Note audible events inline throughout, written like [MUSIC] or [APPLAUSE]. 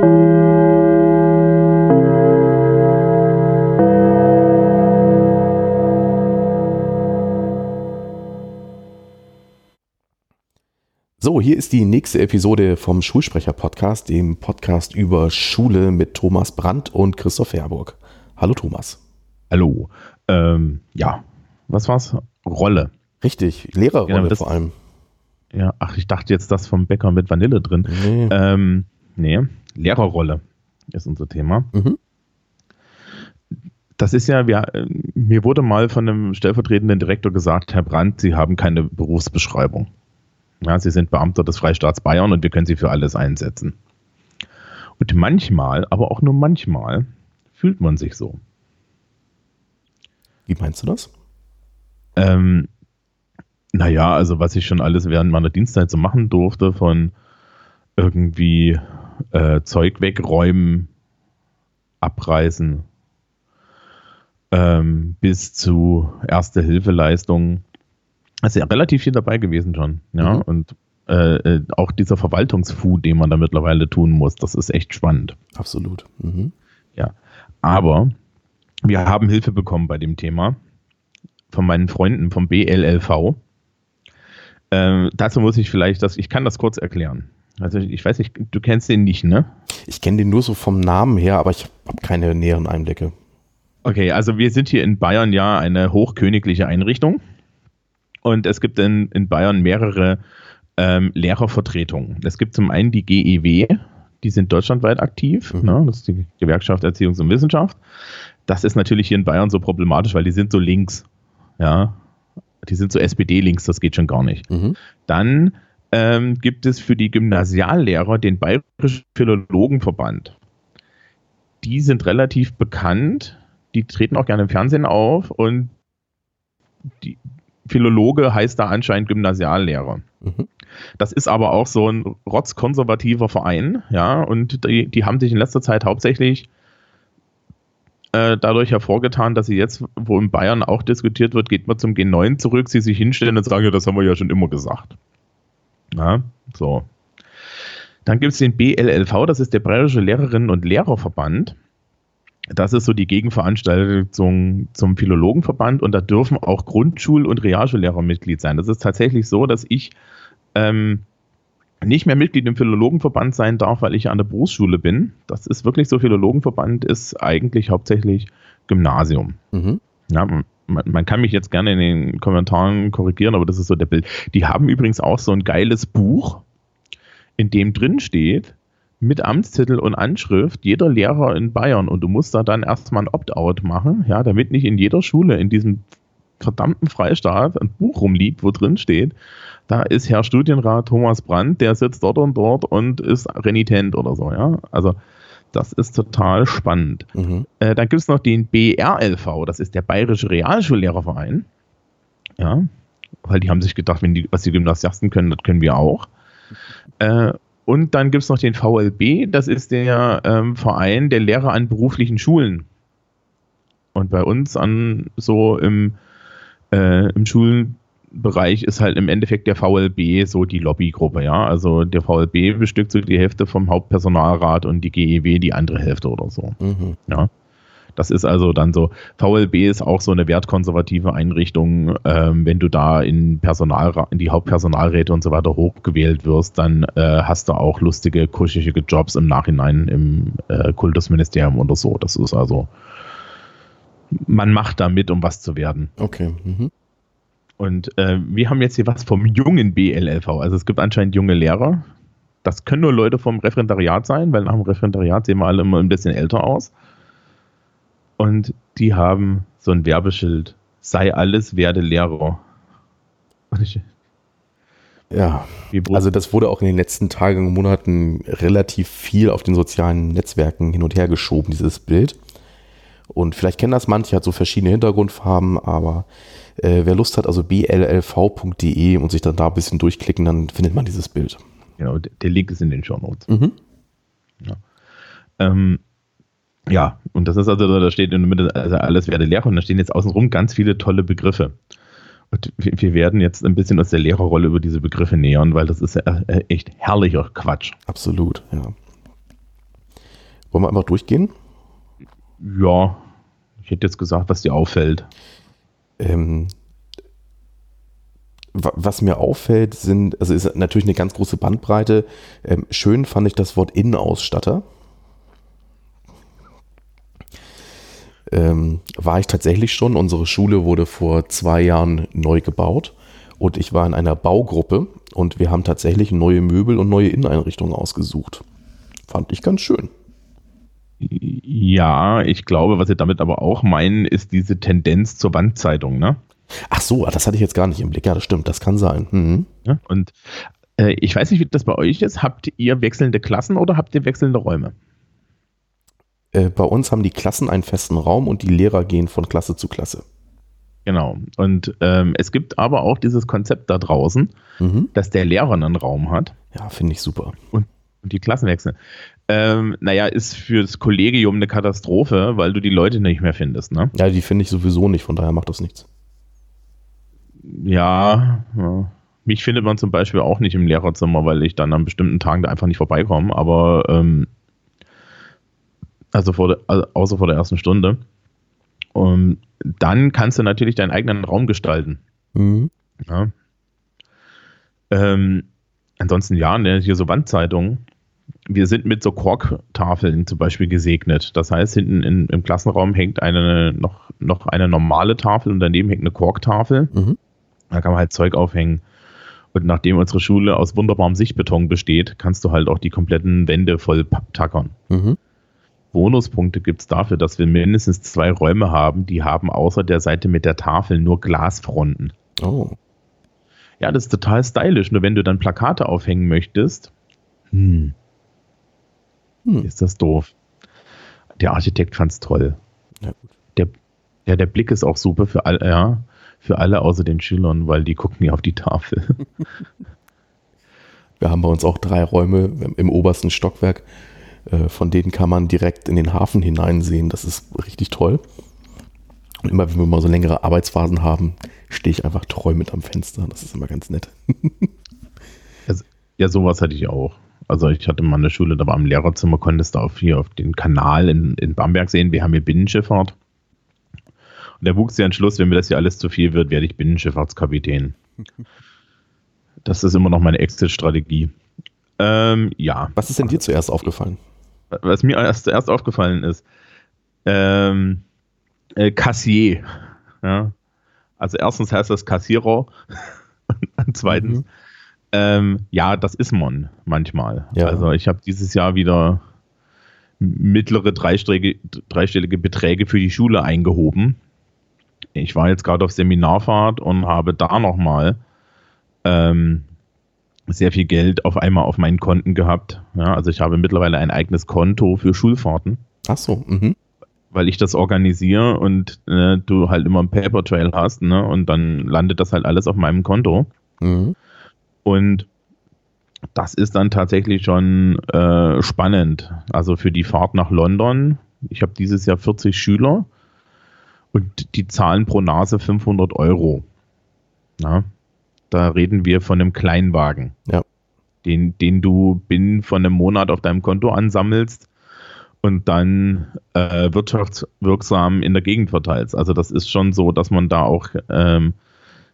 So, hier ist die nächste Episode vom Schulsprecher-Podcast, dem Podcast über Schule mit Thomas Brandt und Christoph Herburg. Hallo Thomas. Hallo. Ähm, ja, was war's? Rolle. Richtig, Lehrerrolle Genau, das- vor allem. Ja, ach, ich dachte jetzt das vom Bäcker mit Vanille drin. Nee. Ähm, nee, Lehrerrolle ist unser Thema. Mhm. Das ist ja, wir, mir wurde mal von einem stellvertretenden Direktor gesagt, Herr Brandt, Sie haben keine Berufsbeschreibung. Ja, Sie sind Beamter des Freistaats Bayern und wir können Sie für alles einsetzen. Und manchmal, aber auch nur manchmal, fühlt man sich so. Wie meinst du das? Ähm, naja, also was ich schon alles während meiner Dienstzeit so machen durfte, von irgendwie äh, Zeug wegräumen, abreißen, ähm, bis zu Erste-Hilfe-Leistungen. ist ja relativ viel dabei gewesen schon. Ja, Mhm. und äh, äh, auch dieser Verwaltungsfu, den man da mittlerweile tun muss, das ist echt spannend. Absolut. Mhm. Ja, aber wir haben Hilfe bekommen bei dem Thema von meinen Freunden vom BLLV. Ähm, dazu muss ich vielleicht, das, ich kann das kurz erklären. Also ich weiß nicht, du kennst den nicht, ne? Ich kenne den nur so vom Namen her, aber ich habe keine näheren Einblicke. Okay, also wir sind hier in Bayern ja eine hochkönigliche Einrichtung und es gibt in, in Bayern mehrere ähm, Lehrervertretungen. Es gibt zum einen die GEW, die sind deutschlandweit aktiv, Mhm. ne? das ist die Gewerkschaft Erziehungs- und Wissenschaft. Das ist natürlich hier in Bayern so problematisch, weil die sind so links, ja, die sind so SPD-links, das geht schon gar nicht. Mhm. Dann ähm, gibt es für die Gymnasiallehrer den Bayerischen Philologenverband. Die sind relativ bekannt, die treten auch gerne im Fernsehen auf und die Philologe heißt da anscheinend Gymnasiallehrer. Mhm. Das ist aber auch so ein rotzkonservativer Verein, ja, und die, die haben sich in letzter Zeit hauptsächlich äh, dadurch hervorgetan, dass sie jetzt, wo in Bayern auch diskutiert wird, geht man zum G9 zurück, sie sich hinstellen und sagen, ja, das haben wir ja schon immer gesagt. Ja, so. Dann gibt es den BLLV, das ist der Bayerische Lehrerinnen- und Lehrerverband. Das ist so die Gegenveranstaltung zum Philologenverband und da dürfen auch Grundschul- und Realschullehrer Mitglied sein. Das ist tatsächlich so, dass ich ähm, nicht mehr Mitglied im Philologenverband sein darf, weil ich an der Berufsschule bin. Das ist wirklich so, Philologenverband ist eigentlich hauptsächlich Gymnasium. Mhm. Ja, man, man kann mich jetzt gerne in den Kommentaren korrigieren, aber das ist so der Bild. Die haben übrigens auch so ein geiles Buch, in dem drin steht, mit Amtstitel und Anschrift, jeder Lehrer in Bayern. Und du musst da dann erstmal ein Opt-out machen, ja, damit nicht in jeder Schule in diesem verdammten Freistaat ein Buch rumliegt, wo drin steht, da ist Herr Studienrat Thomas Brandt, der sitzt dort und dort und ist renitent oder so, ja. Also das ist total spannend. Mhm. Äh, dann gibt es noch den BRLV, das ist der Bayerische Realschullehrerverein. Ja, weil die haben sich gedacht, wenn die, was die Gymnasiasten können, das können wir auch. Äh, und dann gibt es noch den VLB, das ist der ähm, Verein der Lehrer an beruflichen Schulen. Und bei uns an so im, äh, im Schulenbereich ist halt im Endeffekt der VLB so die Lobbygruppe, ja. Also der VLB bestückt so die Hälfte vom Hauptpersonalrat und die GEW die andere Hälfte oder so. Mhm. Ja. Das ist also dann so, VLB ist auch so eine wertkonservative Einrichtung. Ähm, wenn du da in, Personalra in die Hauptpersonalräte und so weiter hochgewählt wirst, dann äh, hast du auch lustige, kuschige Jobs im Nachhinein im äh, Kultusministerium oder so. Das ist also, man macht da mit, um was zu werden. Okay. Mhm. Und äh, wir haben jetzt hier was vom jungen BLLV. Also es gibt anscheinend junge Lehrer. Das können nur Leute vom Referendariat sein, weil nach dem Referendariat sehen wir alle immer ein bisschen älter aus. Und die haben so ein Werbeschild. Sei alles, werde Lehrer. Und ich, Ja, also das wurde auch in den letzten Tagen und Monaten relativ viel auf den sozialen Netzwerken hin und her geschoben, dieses Bild. Und vielleicht kennen das manche, hat so verschiedene Hintergrundfarben, aber äh, wer Lust hat, also bllv.de und sich dann da ein bisschen durchklicken, dann findet man dieses Bild. genau, der Link ist in den Show Notes. Mhm. Ähm, ja, und das ist also, da steht in der Mitte, also alles werde Lehrer und da stehen jetzt außenrum ganz viele tolle Begriffe. Und wir werden jetzt ein bisschen aus der Lehrerrolle über diese Begriffe nähern, weil das ist ja äh, echt herrlicher Quatsch. Absolut, ja. Wollen wir einfach durchgehen? Ja, ich hätte jetzt gesagt, was dir auffällt. Ähm, was mir auffällt, sind, also ist natürlich eine ganz große Bandbreite. Ähm, schön fand ich das Wort Innenausstatter. Ähm, war ich tatsächlich schon. Unsere Schule wurde vor zwei Jahren neu gebaut und ich war in einer Baugruppe und wir haben tatsächlich neue Möbel und neue Inneneinrichtungen ausgesucht. Fand ich ganz schön. Ja, ich glaube, was Sie damit aber auch meinen, ist diese Tendenz zur Wandzeitung, ne? Ach so, das hatte ich jetzt gar nicht im Blick. Ja, das stimmt, das kann sein. Mhm. Ja, und äh, ich weiß nicht, wie das bei euch ist. Habt ihr wechselnde Klassen oder habt ihr wechselnde Räume? Äh, bei uns haben die Klassen einen festen Raum und die Lehrer gehen von Klasse zu Klasse. Genau. Und ähm, es gibt aber auch dieses Konzept da draußen, mhm. dass der Lehrer einen Raum hat. Ja, finde ich super. Und, und die Klassen wechseln. Ähm, naja, ist für das Kollegium eine Katastrophe, weil du die Leute nicht mehr findest, ne? Ja, die finde ich sowieso nicht, von daher macht das nichts. Ja, ja, mich findet man zum Beispiel auch nicht im Lehrerzimmer, weil ich dann an bestimmten Tagen da einfach nicht vorbeikomme, aber ähm, also, vor der, also außer vor der ersten Stunde. Und dann kannst du natürlich deinen eigenen Raum gestalten. Mhm. Ja. Ähm, ansonsten ja, ne, hier so Wandzeitungen. Wir sind mit so Korktafeln zum Beispiel gesegnet. Das heißt, hinten in, im Klassenraum hängt eine noch, noch eine normale Tafel und daneben hängt eine Korktafel. Mhm. Da kann man halt Zeug aufhängen. Und nachdem unsere Schule aus wunderbarem Sichtbeton besteht, kannst du halt auch die kompletten Wände voll tackern. Mhm. Bonuspunkte gibt es dafür, dass wir mindestens zwei Räume haben, die haben außer der Seite mit der Tafel nur Glasfronten. Oh. Ja, das ist total stylisch. Nur wenn du dann Plakate aufhängen möchtest, hm, hm. ist das doof. Der Architekt fand es toll. Ja, der, ja, der Blick ist auch super für alle, ja, für alle außer den Schülern, weil die gucken ja auf die Tafel. [LAUGHS] Wir haben bei uns auch drei Räume im obersten Stockwerk äh, von denen kann man direkt in den Hafen hineinsehen. Das ist richtig toll. Und immer wenn wir mal so längere Arbeitsphasen haben, stehe ich einfach träumend am Fenster. Das ist immer ganz nett. [LAUGHS] ja, sowas hatte ich auch. Also ich hatte mal eine Schule, da war im Lehrerzimmer, konntest du auf hier auf den Kanal in, in Bamberg sehen. Wir haben hier Binnenschifffahrt. Und der wuchs ja Entschluss, wenn mir das hier alles zu viel wird, werde ich Binnenschifffahrtskapitän. [LAUGHS] Das ist immer noch meine Exit-Strategie. Ähm, ja. Was ist denn dir zuerst aufgefallen? was mir erst zuerst aufgefallen ist, ähm, äh, Kassier. Ja? Also erstens heißt das Kassierer [LAUGHS] und zweitens, mhm. Ähm, ja, das ist man manchmal. Ja. Also ich habe dieses Jahr wieder mittlere dreistellige, dreistellige Beträge für die Schule eingehoben. Ich war jetzt gerade auf Seminarfahrt und habe da nochmal ähm, sehr viel Geld auf einmal auf meinen Konten gehabt. Ja, also ich habe mittlerweile ein eigenes Konto für Schulfahrten. Ach so. Mhm. Weil ich das organisiere und äh, du halt immer einen Paper Trail hast, ne? Und dann landet das halt alles auf meinem Konto. Mhm. Und das ist dann tatsächlich schon äh, spannend. Also für die Fahrt nach London, ich habe dieses Jahr 40 Schüler und die zahlen pro Nase 500 Euro. Ja, da reden wir von einem Kleinwagen, ja. den, den du binnen von einem Monat auf deinem Konto ansammelst und dann äh, wirtschaftswirksam in der Gegend verteilst. Also das ist schon so, dass man da auch ähm,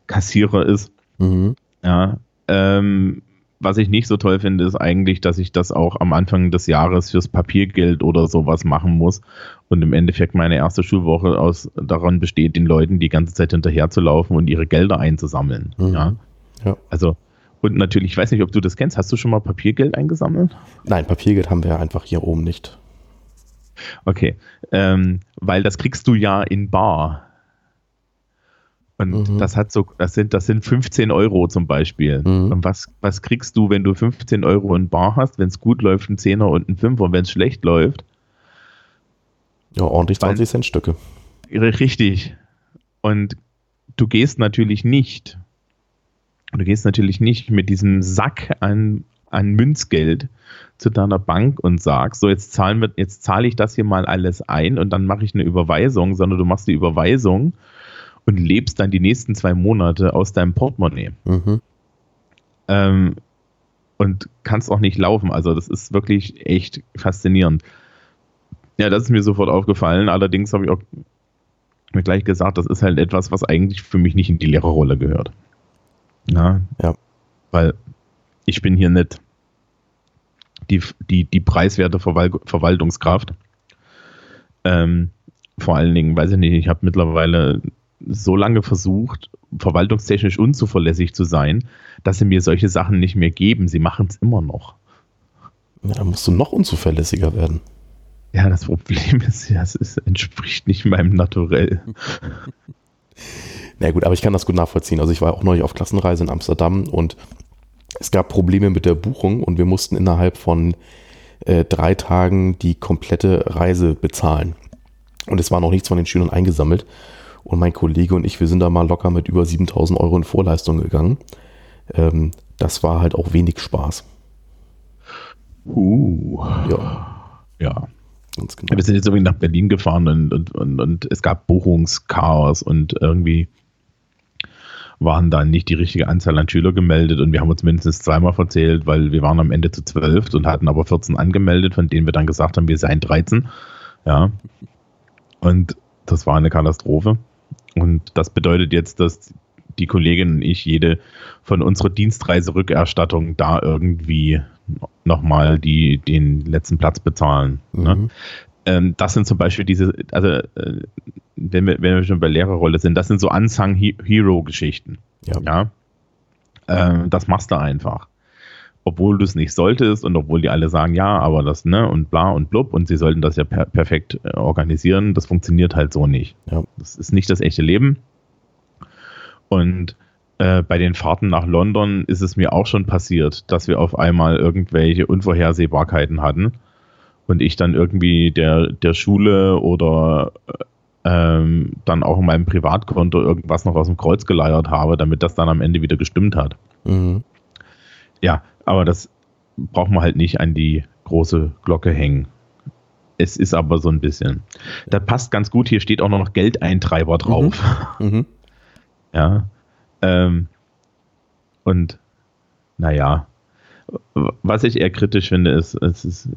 Kassierer ist. Mhm. Ja, ähm, was ich nicht so toll finde, ist eigentlich, dass ich das auch am Anfang des Jahres fürs Papiergeld oder sowas machen muss. Und im Endeffekt meine erste Schulwoche aus daran besteht, den Leuten die ganze Zeit hinterherzulaufen und ihre Gelder einzusammeln. Mhm. Ja? ja. Also, und natürlich, ich weiß nicht, ob du das kennst. Hast du schon mal Papiergeld eingesammelt? Nein, Papiergeld haben wir einfach hier oben nicht. Okay, ähm, weil das kriegst du ja in Bar. Und mhm. das hat so, das sind, das sind 15 Euro zum Beispiel. Mhm. Und was, was kriegst du, wenn du 15 Euro in Bar hast? Wenn es gut läuft, ein Zehner und ein Fünfer. Und wenn es schlecht läuft. Ja, ordentlich 20 Cent Stücke. Richtig. Und du gehst natürlich nicht, du gehst natürlich nicht mit diesem Sack an, an Münzgeld zu deiner Bank und sagst, so jetzt zahlen wir, jetzt zahle ich das hier mal alles ein und dann mache ich eine Überweisung, sondern du machst die Überweisung und lebst dann die nächsten zwei Monate aus deinem Portemonnaie. Mhm. Ähm, und kannst auch nicht laufen. Also das ist wirklich echt faszinierend. Ja, das ist mir sofort aufgefallen. Allerdings habe ich auch mir gleich gesagt, das ist halt etwas, was eigentlich für mich nicht in die Lehrerrolle gehört. Ja. ja. Weil ich bin hier nicht die, die, die preiswerte Verwal Verwaltungskraft. Ähm, vor allen Dingen, weiß ich nicht, ich habe mittlerweile so lange versucht, verwaltungstechnisch unzuverlässig zu sein, dass sie mir solche Sachen nicht mehr geben. Sie machen es immer noch. Ja, dann musst du noch unzuverlässiger werden. Ja, das Problem ist, ja, es entspricht nicht meinem Naturell. Na gut, aber ich kann das gut nachvollziehen. Also ich war auch neulich auf Klassenreise in Amsterdam und es gab Probleme mit der Buchung und wir mussten innerhalb von äh, drei Tagen die komplette Reise bezahlen. Und es war noch nichts von den Schülern eingesammelt. Und mein Kollege und ich, wir sind da mal locker mit über 7000 Euro in Vorleistung gegangen. Ähm, das war halt auch wenig Spaß. Uh. Ja. Ja. Ganz genau. Wir sind jetzt irgendwie nach Berlin gefahren und, und, und, und es gab Buchungschaos und irgendwie waren dann nicht die richtige Anzahl an Schüler gemeldet und wir haben uns mindestens zweimal verzählt, weil wir waren am Ende zu zwölf und hatten aber 14 angemeldet, von denen wir dann gesagt haben, wir seien 13. Ja. Und das war eine Katastrophe. Und das bedeutet jetzt, dass die Kollegin und ich jede von unserer Dienstreiserückerstattung da irgendwie nochmal die, den letzten Platz bezahlen. Ne? Mhm. Ne? Ähm, das sind zum Beispiel diese, also äh, wenn, wir, wenn wir schon bei Lehrerrolle sind, das sind so Unsung-Hero-Geschichten. Ja. ja? Ähm, das machst du einfach. Obwohl du es nicht solltest und obwohl die alle sagen, ja, aber das, ne, und bla und blub und sie sollten das ja per perfekt äh, organisieren, das funktioniert halt so nicht. Ja. Das ist nicht das echte Leben. Und äh, bei den Fahrten nach London ist es mir auch schon passiert, dass wir auf einmal irgendwelche Unvorhersehbarkeiten hatten und ich dann irgendwie der, der Schule oder ähm, dann auch in meinem Privatkonto irgendwas noch aus dem Kreuz geleiert habe, damit das dann am Ende wieder gestimmt hat. Mhm. Ja, aber das braucht man halt nicht an die große Glocke hängen. Es ist aber so ein bisschen. Da passt ganz gut, hier steht auch noch Geldeintreiber drauf. Mhm. Mhm. [LAUGHS] Ja. Ähm, und naja, was ich eher kritisch finde, ist, es ist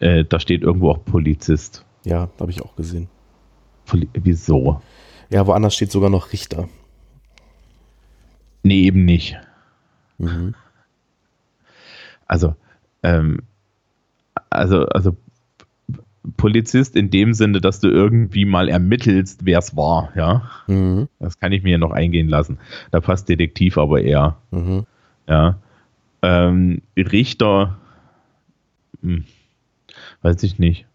äh, da steht irgendwo auch Polizist. Ja, habe ich auch gesehen. Poli Wieso? Ja, woanders steht sogar noch Richter. Nee, eben nicht. Mhm. Also, ähm, also, also Polizist in dem Sinne, dass du irgendwie mal ermittelst, wer es war, ja. Mhm. Das kann ich mir ja noch eingehen lassen. Da passt Detektiv aber eher. Mhm. Ja. Ähm, Richter, hm, weiß ich nicht.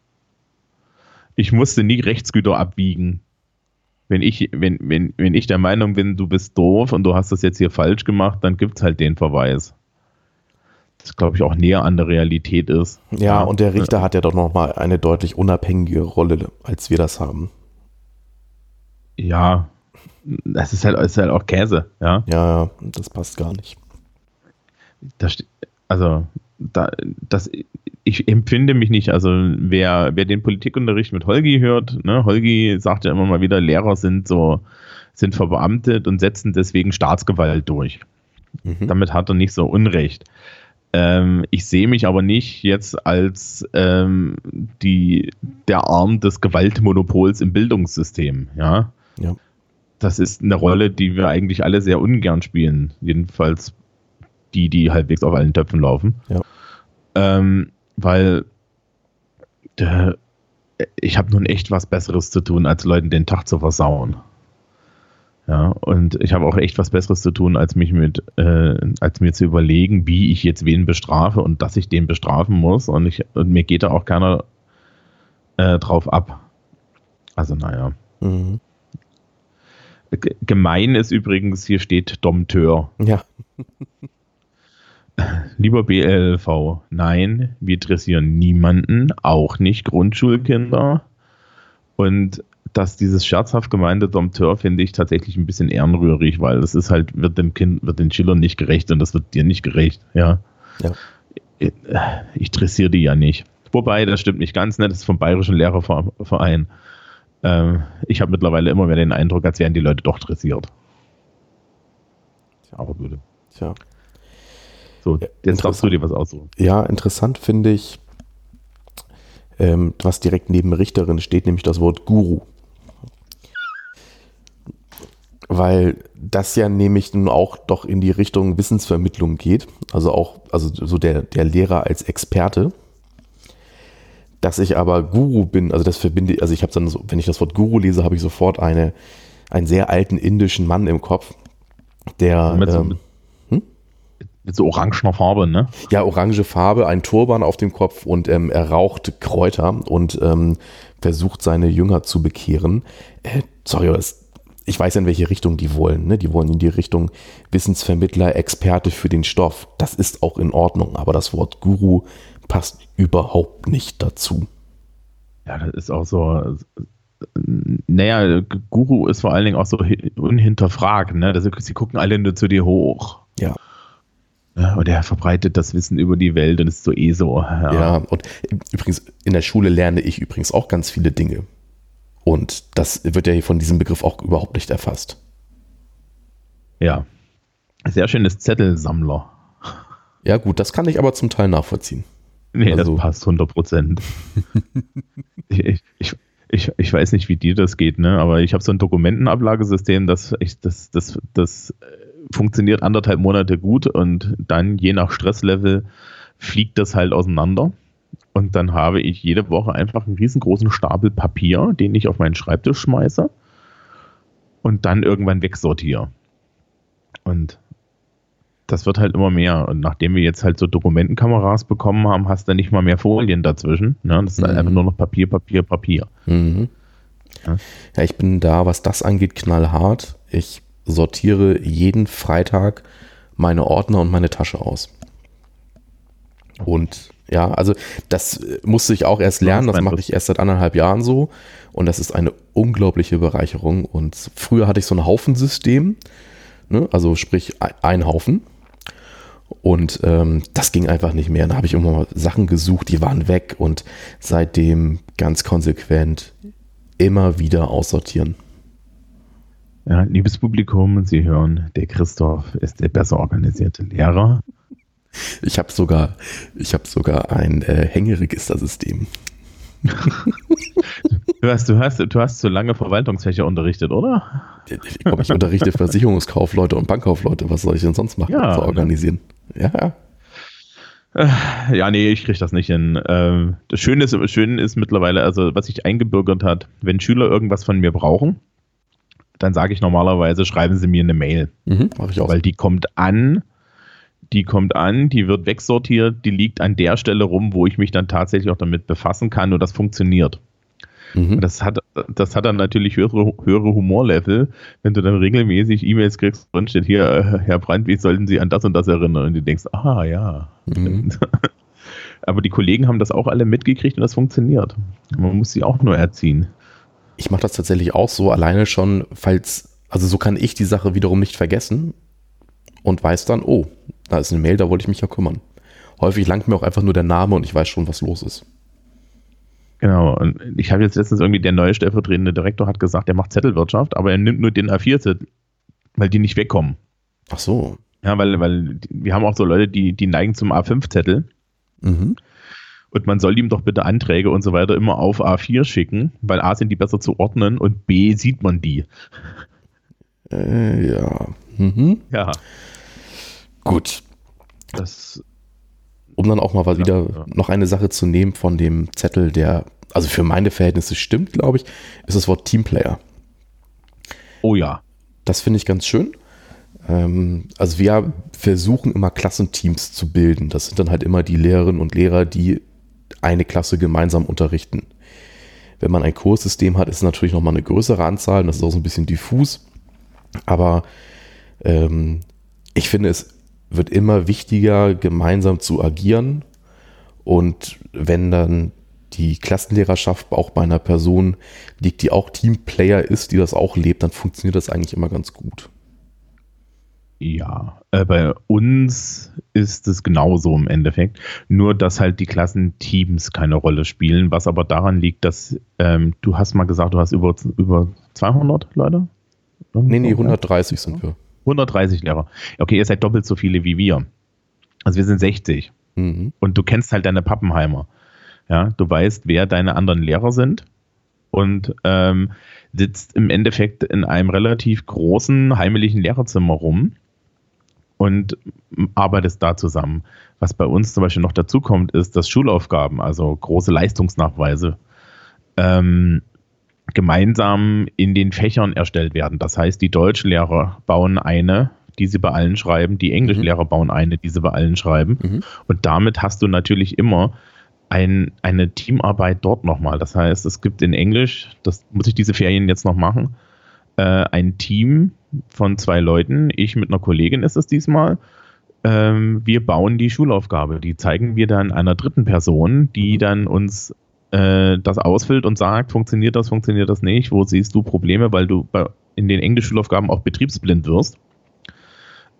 Ich musste nie Rechtsgüter abwiegen. Wenn ich, wenn, wenn, wenn ich der Meinung bin, du bist doof und du hast das jetzt hier falsch gemacht, dann gibt es halt den Verweis das glaube ich auch näher an der Realität ist. Ja, ja. und der Richter ja. hat ja doch nochmal eine deutlich unabhängige Rolle, als wir das haben. Ja, das ist halt, ist halt auch Käse, ja. Ja, das passt gar nicht. Das, also, da, das, ich empfinde mich nicht, also wer, wer den Politikunterricht mit Holgi hört, ne, Holgi sagt ja immer mal wieder, Lehrer sind so, sind verbeamtet und setzen deswegen Staatsgewalt durch. Mhm. Damit hat er nicht so Unrecht. Ähm, ich sehe mich aber nicht jetzt als ähm, die, der Arm des Gewaltmonopols im Bildungssystem. Ja? ja. Das ist eine Rolle, die wir eigentlich alle sehr ungern spielen. Jedenfalls die, die halbwegs auf allen Töpfen laufen. Ja. Ähm, weil äh, ich habe nun echt was Besseres zu tun, als Leuten den Tag zu versauen. Ja, und ich habe auch echt was Besseres zu tun, als mich mit, äh, als mir zu überlegen, wie ich jetzt wen bestrafe und dass ich den bestrafen muss. Und, ich, und mir geht da auch keiner äh, drauf ab. Also, naja. Mhm. Gemein ist übrigens, hier steht Dompteur. Ja. [LAUGHS] Lieber BLV, nein, wir dressieren niemanden, auch nicht Grundschulkinder. Und dass dieses scherzhaft gemeinte Dompteur finde ich tatsächlich ein bisschen ehrenrührig, weil das ist halt, wird dem Kind, wird den Schülern nicht gerecht und das wird dir nicht gerecht, ja. ja. Ich, ich dressiere die ja nicht. Wobei, das stimmt nicht ganz, ne? das ist vom Bayerischen Lehrerverein. Ähm, ich habe mittlerweile immer mehr den Eindruck, als wären die Leute doch dressiert. Aber gut. Tja. So, jetzt darfst du dir was aussuchen. Ja, interessant finde ich, ähm, was direkt neben Richterin steht, nämlich das Wort Guru. Weil das ja nämlich nun auch doch in die Richtung Wissensvermittlung geht. Also auch, also so der, der Lehrer als Experte. Dass ich aber Guru bin, also das verbinde, also ich habe dann so, wenn ich das Wort Guru lese, habe ich sofort eine, einen sehr alten indischen Mann im Kopf, der. Mit so, ähm, mit, mit so orangener Farbe, ne? ja, orange Farbe, ein Turban auf dem Kopf und ähm, er raucht Kräuter und ähm, versucht seine Jünger zu bekehren. Äh, sorry, aber das, ich weiß in welche Richtung die wollen. Ne? Die wollen in die Richtung Wissensvermittler, Experte für den Stoff. Das ist auch in Ordnung, aber das Wort Guru passt überhaupt nicht dazu. Ja, das ist auch so. Naja, Guru ist vor allen Dingen auch so hi- unhinterfragt, ne? Das, sie gucken alle nur zu dir hoch. Ja. Ja, und er verbreitet das Wissen über die Welt und ist so eh so. Ja. Ja, und übrigens, in der Schule lerne ich übrigens auch ganz viele Dinge. Und das wird ja hier von diesem Begriff auch überhaupt nicht erfasst. ja. Sehr schönes Zettelsammler. Ja, gut, das kann ich aber zum Teil nachvollziehen. Nee, Also- das passt 100 Prozent. [LAUGHS] ich, ich, ich, ich weiß nicht, wie dir das geht, ne? aber ich habe so ein Dokumentenablagesystem, das, ich, das, das, das äh, funktioniert anderthalb Monate gut und dann je nach Stresslevel fliegt das halt auseinander. Und dann habe ich jede Woche einfach einen riesengroßen Stapel Papier, den ich auf meinen Schreibtisch schmeiße und dann irgendwann wegsortiere. Und das wird halt immer mehr. Und nachdem wir jetzt halt so Dokumentenkameras bekommen haben, hast du nicht mal mehr Folien dazwischen. Ne? Das ist halt Mhm. einfach nur noch Papier, Papier, Papier. Mhm. Ja. Ja, ich bin da, was das angeht, knallhart. Ich sortiere jeden Freitag meine Ordner und meine Tasche aus. Und ja, also das äh, musste ich auch erst lernen, das mache ich erst seit anderthalb Jahren so. Und das ist eine unglaubliche Bereicherung. Und früher hatte ich so ein Haufensystem, ne? also sprich ein- ein Haufen. Und ähm, das ging einfach nicht mehr. Da habe ich immer mal Sachen gesucht, die waren weg und seitdem ganz konsequent immer wieder aussortieren. Ja, liebes Publikum, Sie hören, der Christoph ist der besser organisierte Lehrer. Ich habe sogar, ich habe sogar ein äh, Hängeregistersystem. Du hast, du hast, du hast zu lange Verwaltungsfächer unterrichtet, oder? Ich, komm, ich unterrichte Versicherungskaufleute und Bankkaufleute. Was soll ich denn sonst machen? Ja. zu organisieren. Ja, Ja, nee, ich kriege das nicht hin. Ähm, das Schöne ist, Schöne ist mittlerweile, also was sich eingebürgert hat, wenn Schüler irgendwas von mir brauchen, dann sage ich normalerweise, schreiben sie mir eine Mail. mhm, mache ich auch. Weil die kommt an, die kommt an, die wird wegsortiert, die liegt an der Stelle rum, wo ich mich dann tatsächlich auch damit befassen kann und das funktioniert. mhm. Das hat, das hat dann natürlich höhere, höhere Humorlevel, wenn du dann regelmäßig E-Mails kriegst, drin steht hier, äh, Herr Brandt, wie sollten Sie an das und das erinnern? Und du denkst, ah ja. Mhm. [LAUGHS] Aber die Kollegen haben das auch alle mitgekriegt und das funktioniert. Man muss sie auch nur erziehen. Ich mache das tatsächlich auch so, alleine schon, falls, also so kann ich die Sache wiederum nicht vergessen und weiß dann, oh, da ist eine Mail, da wollte ich mich ja kümmern. Häufig langt mir auch einfach nur der Name und ich weiß schon, was los ist. Genau. Und ich habe jetzt letztens irgendwie, der neue stellvertretende Direktor hat gesagt, er macht Zettelwirtschaft, aber er nimmt nur den A4-Zettel, weil die nicht wegkommen. Ach so. Ja, weil, weil wir haben auch so Leute, die, die neigen zum A5-Zettel. Mhm. Und man soll ihm doch bitte Anträge und so weiter immer auf A4 schicken, weil A sind die besser zu ordnen und B sieht man die. Äh, ja. Mhm. Ja. Gut. Das, Um dann auch mal Ja, wieder ja. noch eine Sache zu nehmen von dem Zettel, der, also für meine Verhältnisse stimmt, glaube ich, ist das Wort Teamplayer. oh ja. Das finde ich ganz schön. Ähm, also wir versuchen immer Klassenteams zu bilden. Das sind dann halt immer die Lehrerinnen und Lehrer, die eine Klasse gemeinsam unterrichten. Wenn man ein Kurssystem hat, ist es natürlich nochmal eine größere Anzahl. und Das ist auch so ein bisschen diffus. Aber ähm, ich finde, es wird immer wichtiger, gemeinsam zu agieren. Und wenn dann die Klassenlehrerschaft auch bei einer Person liegt, die auch Teamplayer ist, die das auch lebt, dann funktioniert das eigentlich immer ganz gut. Ja, äh, bei uns ist es genauso im Endeffekt. Nur, dass halt die Klassenteams keine Rolle spielen, was aber daran liegt, dass ähm, du hast mal gesagt, du hast über, über 200 Leute? Nee, nee, Ja. 130 sind wir. 130 Lehrer. Okay, ihr seid doppelt so viele wie wir. Also wir sind 60. Mhm. Und du kennst halt deine Pappenheimer. Ja, du weißt, wer deine anderen Lehrer sind und ähm, sitzt im Endeffekt in einem relativ großen, heimlichen Lehrerzimmer rum und arbeitest da zusammen. Was bei uns zum Beispiel noch dazu kommt, ist, dass Schulaufgaben, also große Leistungsnachweise, ähm, gemeinsam in den Fächern erstellt werden. Das heißt, die Deutschlehrer bauen eine, die sie bei allen schreiben, die Englischlehrer mhm. bauen eine, die sie bei allen schreiben. Mhm. Und damit hast du natürlich immer ein, eine Teamarbeit dort nochmal. Das heißt, es gibt in Englisch, das muss ich diese Ferien jetzt noch machen, äh, ein Team von zwei Leuten. Ich mit einer Kollegin ist es diesmal. Ähm, wir bauen die Schulaufgabe. Die zeigen wir dann einer dritten Person, die mhm. dann uns äh, das ausfüllt und sagt, funktioniert das, funktioniert das nicht, wo siehst du Probleme, weil du bei, in den Englischschulaufgaben auch betriebsblind wirst.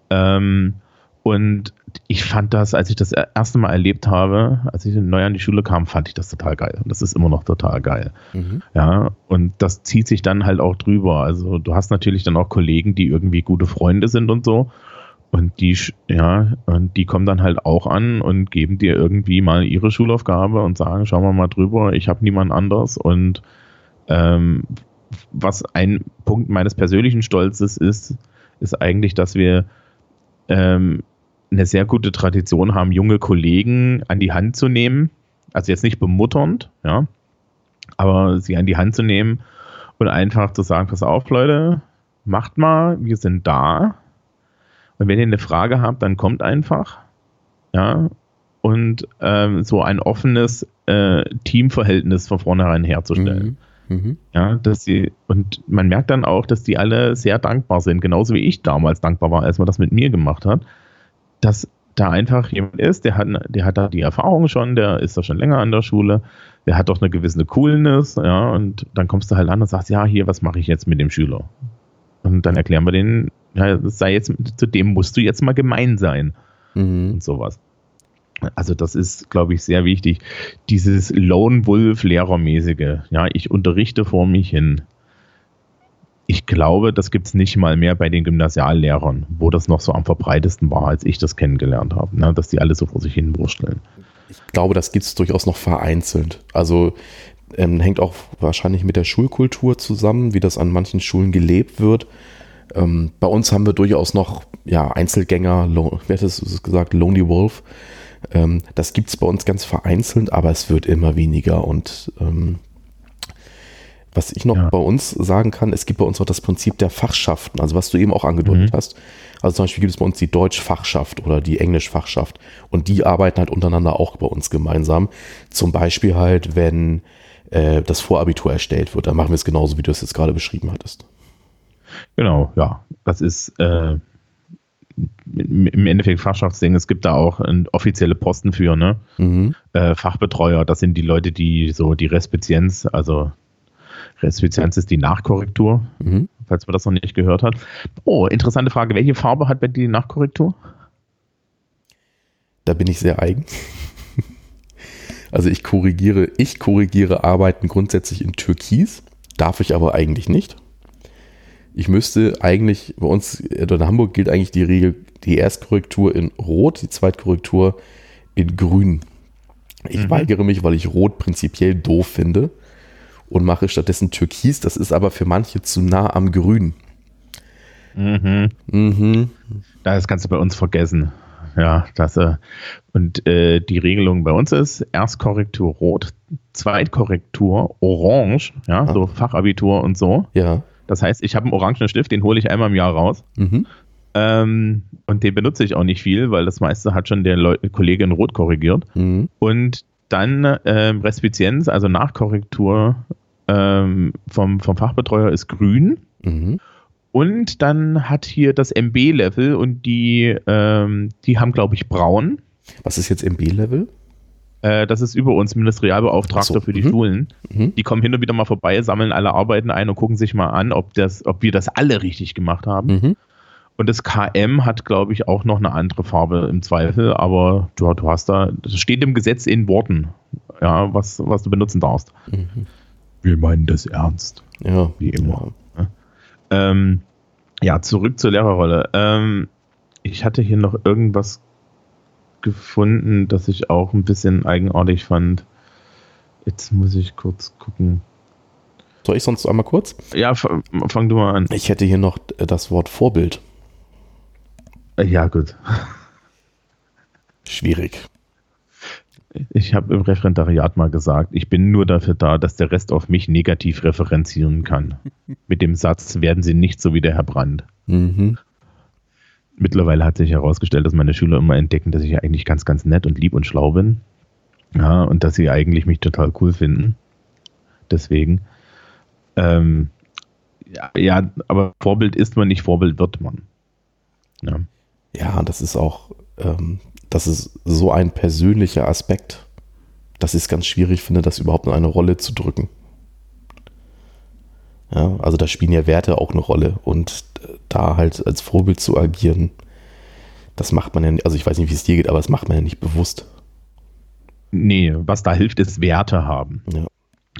Ähm, und ich fand das, als ich das erste Mal erlebt habe, als ich neu an die Schule kam, fand ich das total geil. Und das ist immer noch total geil. Mhm. Ja, und das zieht sich dann halt auch drüber. Also du hast natürlich dann auch Kollegen, die irgendwie gute Freunde sind und so. Und die, ja, und die kommen dann halt auch an und geben dir irgendwie mal ihre Schulaufgabe und sagen, schauen wir mal drüber, ich habe niemand anders. Und ähm, was ein Punkt meines persönlichen Stolzes ist, ist eigentlich, dass wir ähm, eine sehr gute Tradition haben, junge Kollegen an die Hand zu nehmen. Also jetzt nicht bemutternd, ja, aber sie an die Hand zu nehmen und einfach zu sagen, pass auf, Leute, macht mal, wir sind da und wenn ihr eine Frage habt, dann kommt einfach. Ja. Und ähm, so ein offenes äh, Teamverhältnis von vornherein herzustellen. Mhm. Mhm. Ja, dass sie, und man merkt dann auch, dass die alle sehr dankbar sind, genauso wie ich damals dankbar war, als man das mit mir gemacht hat, dass da einfach jemand ist, der hat, der hat da die Erfahrung schon, der ist da schon länger an der Schule, der hat doch eine gewisse Coolness, ja, und dann kommst du halt an und sagst, ja, hier, was mache ich jetzt mit dem Schüler? Und dann erklären wir denen, ja, sei jetzt, zu dem musst du jetzt mal gemein sein. Mhm. Und sowas. Also das ist, glaube ich, sehr wichtig. Dieses Lone Wolf-Lehrermäßige. Ja, ich unterrichte vor mich hin. Ich glaube, das gibt es nicht mal mehr bei den Gymnasiallehrern, wo das noch so am verbreitesten war, als ich das kennengelernt habe, ne? dass die alle so vor sich hin wursteln. Ich glaube, das gibt es durchaus noch vereinzelt. Also ähm, hängt auch wahrscheinlich mit der Schulkultur zusammen, wie das an manchen Schulen gelebt wird. Ähm, bei uns haben wir durchaus noch ja, Einzelgänger, wer hat es gesagt, Lonely Wolf. Ähm, das gibt es bei uns ganz vereinzelt, aber es wird immer weniger. Und ähm, was ich noch ja. bei uns sagen kann, es gibt bei uns auch das Prinzip der Fachschaften, also was du eben auch angedeutet mhm. hast. Also zum Beispiel gibt es bei uns die Deutschfachschaft oder die Englischfachschaft und die arbeiten halt untereinander auch bei uns gemeinsam. Zum Beispiel halt, wenn äh, das Vorabitur erstellt wird, dann machen wir es genauso, wie du es jetzt gerade beschrieben hattest. Genau, ja. Das ist äh, im Endeffekt Fachschaftsding. Es gibt da auch ein offizielle Posten für, ne? Mhm. Äh, Fachbetreuer, das sind die Leute, die so die Respizienz, also Respizienz ist die Nachkorrektur, mhm. falls man das noch nicht gehört hat. Oh, interessante Frage. Welche Farbe hat bei dir die Nachkorrektur? Da bin ich sehr eigen. Also ich korrigiere, ich korrigiere Arbeiten grundsätzlich in Türkis, darf ich aber eigentlich nicht ich müsste eigentlich, bei uns in Hamburg gilt eigentlich die Regel, die Erstkorrektur in Rot, die Zweitkorrektur in Grün. Ich mhm. weigere mich, weil ich Rot prinzipiell doof finde und mache stattdessen Türkis. Das ist aber für manche zu nah am Grün. Mhm. Mhm. Das kannst du bei uns vergessen. Ja, das, äh, und äh, die Regelung bei uns ist Erstkorrektur rot, Zweitkorrektur orange, ja, ah. so Fachabitur und so. Ja. Das heißt, ich habe einen orangenen Stift, den hole ich einmal im Jahr raus. Mhm. Ähm, und den benutze ich auch nicht viel, weil das meiste hat schon der Leu Kollege in Rot korrigiert. Mhm. Und dann ähm, Respizienz, also Nachkorrektur ähm, vom, vom Fachbetreuer ist grün. Mhm. Und dann hat hier das MB-Level und die, ähm, die haben, glaube ich, braun. Was ist jetzt MB-Level? Äh, das ist über uns Ministerialbeauftragter so. für die mhm. Schulen. Mhm. Die kommen hin und wieder mal vorbei, sammeln alle Arbeiten ein und gucken sich mal an, ob, das, ob wir das alle richtig gemacht haben. Mhm. Und das KM hat, glaube ich, auch noch eine andere Farbe im Zweifel, aber du, du hast da, das steht im Gesetz in Worten, ja, was, was du benutzen darfst. Mhm. Wir meinen das ernst. Ja. Wie immer. Ja, ähm, ja zurück zur Lehrerrolle. Ähm, ich hatte hier noch irgendwas gefunden, das ich auch ein bisschen eigenartig fand. Jetzt muss ich kurz gucken. Soll ich sonst einmal kurz? Ja, fang, du mal an. Ich hätte hier noch das Wort Vorbild. Ja, gut. [LAUGHS] Schwierig. Ich habe im Referendariat mal gesagt, ich bin nur dafür da, dass der Rest auf mich negativ referenzieren kann. [LAUGHS] Mit dem Satz werden sie nicht so wie der Herr Brandt. Mhm. Mittlerweile hat sich herausgestellt, dass meine Schüler immer entdecken, dass ich eigentlich ganz, ganz nett und lieb und schlau bin. Ja, und dass sie eigentlich mich total cool finden. Deswegen. Ähm, ja, ja, aber Vorbild ist man nicht, Vorbild wird man. Ja, ja das ist auch, ähm, das ist so ein persönlicher Aspekt, dass ich es ganz schwierig finde, das überhaupt in eine Rolle zu drücken. Ja, also da spielen ja Werte auch eine Rolle und da halt als Vorbild zu agieren, das macht man ja, nicht, also ich weiß nicht, wie es dir geht, aber das macht man ja nicht bewusst. Nee, was da hilft, ist Werte haben. Ja.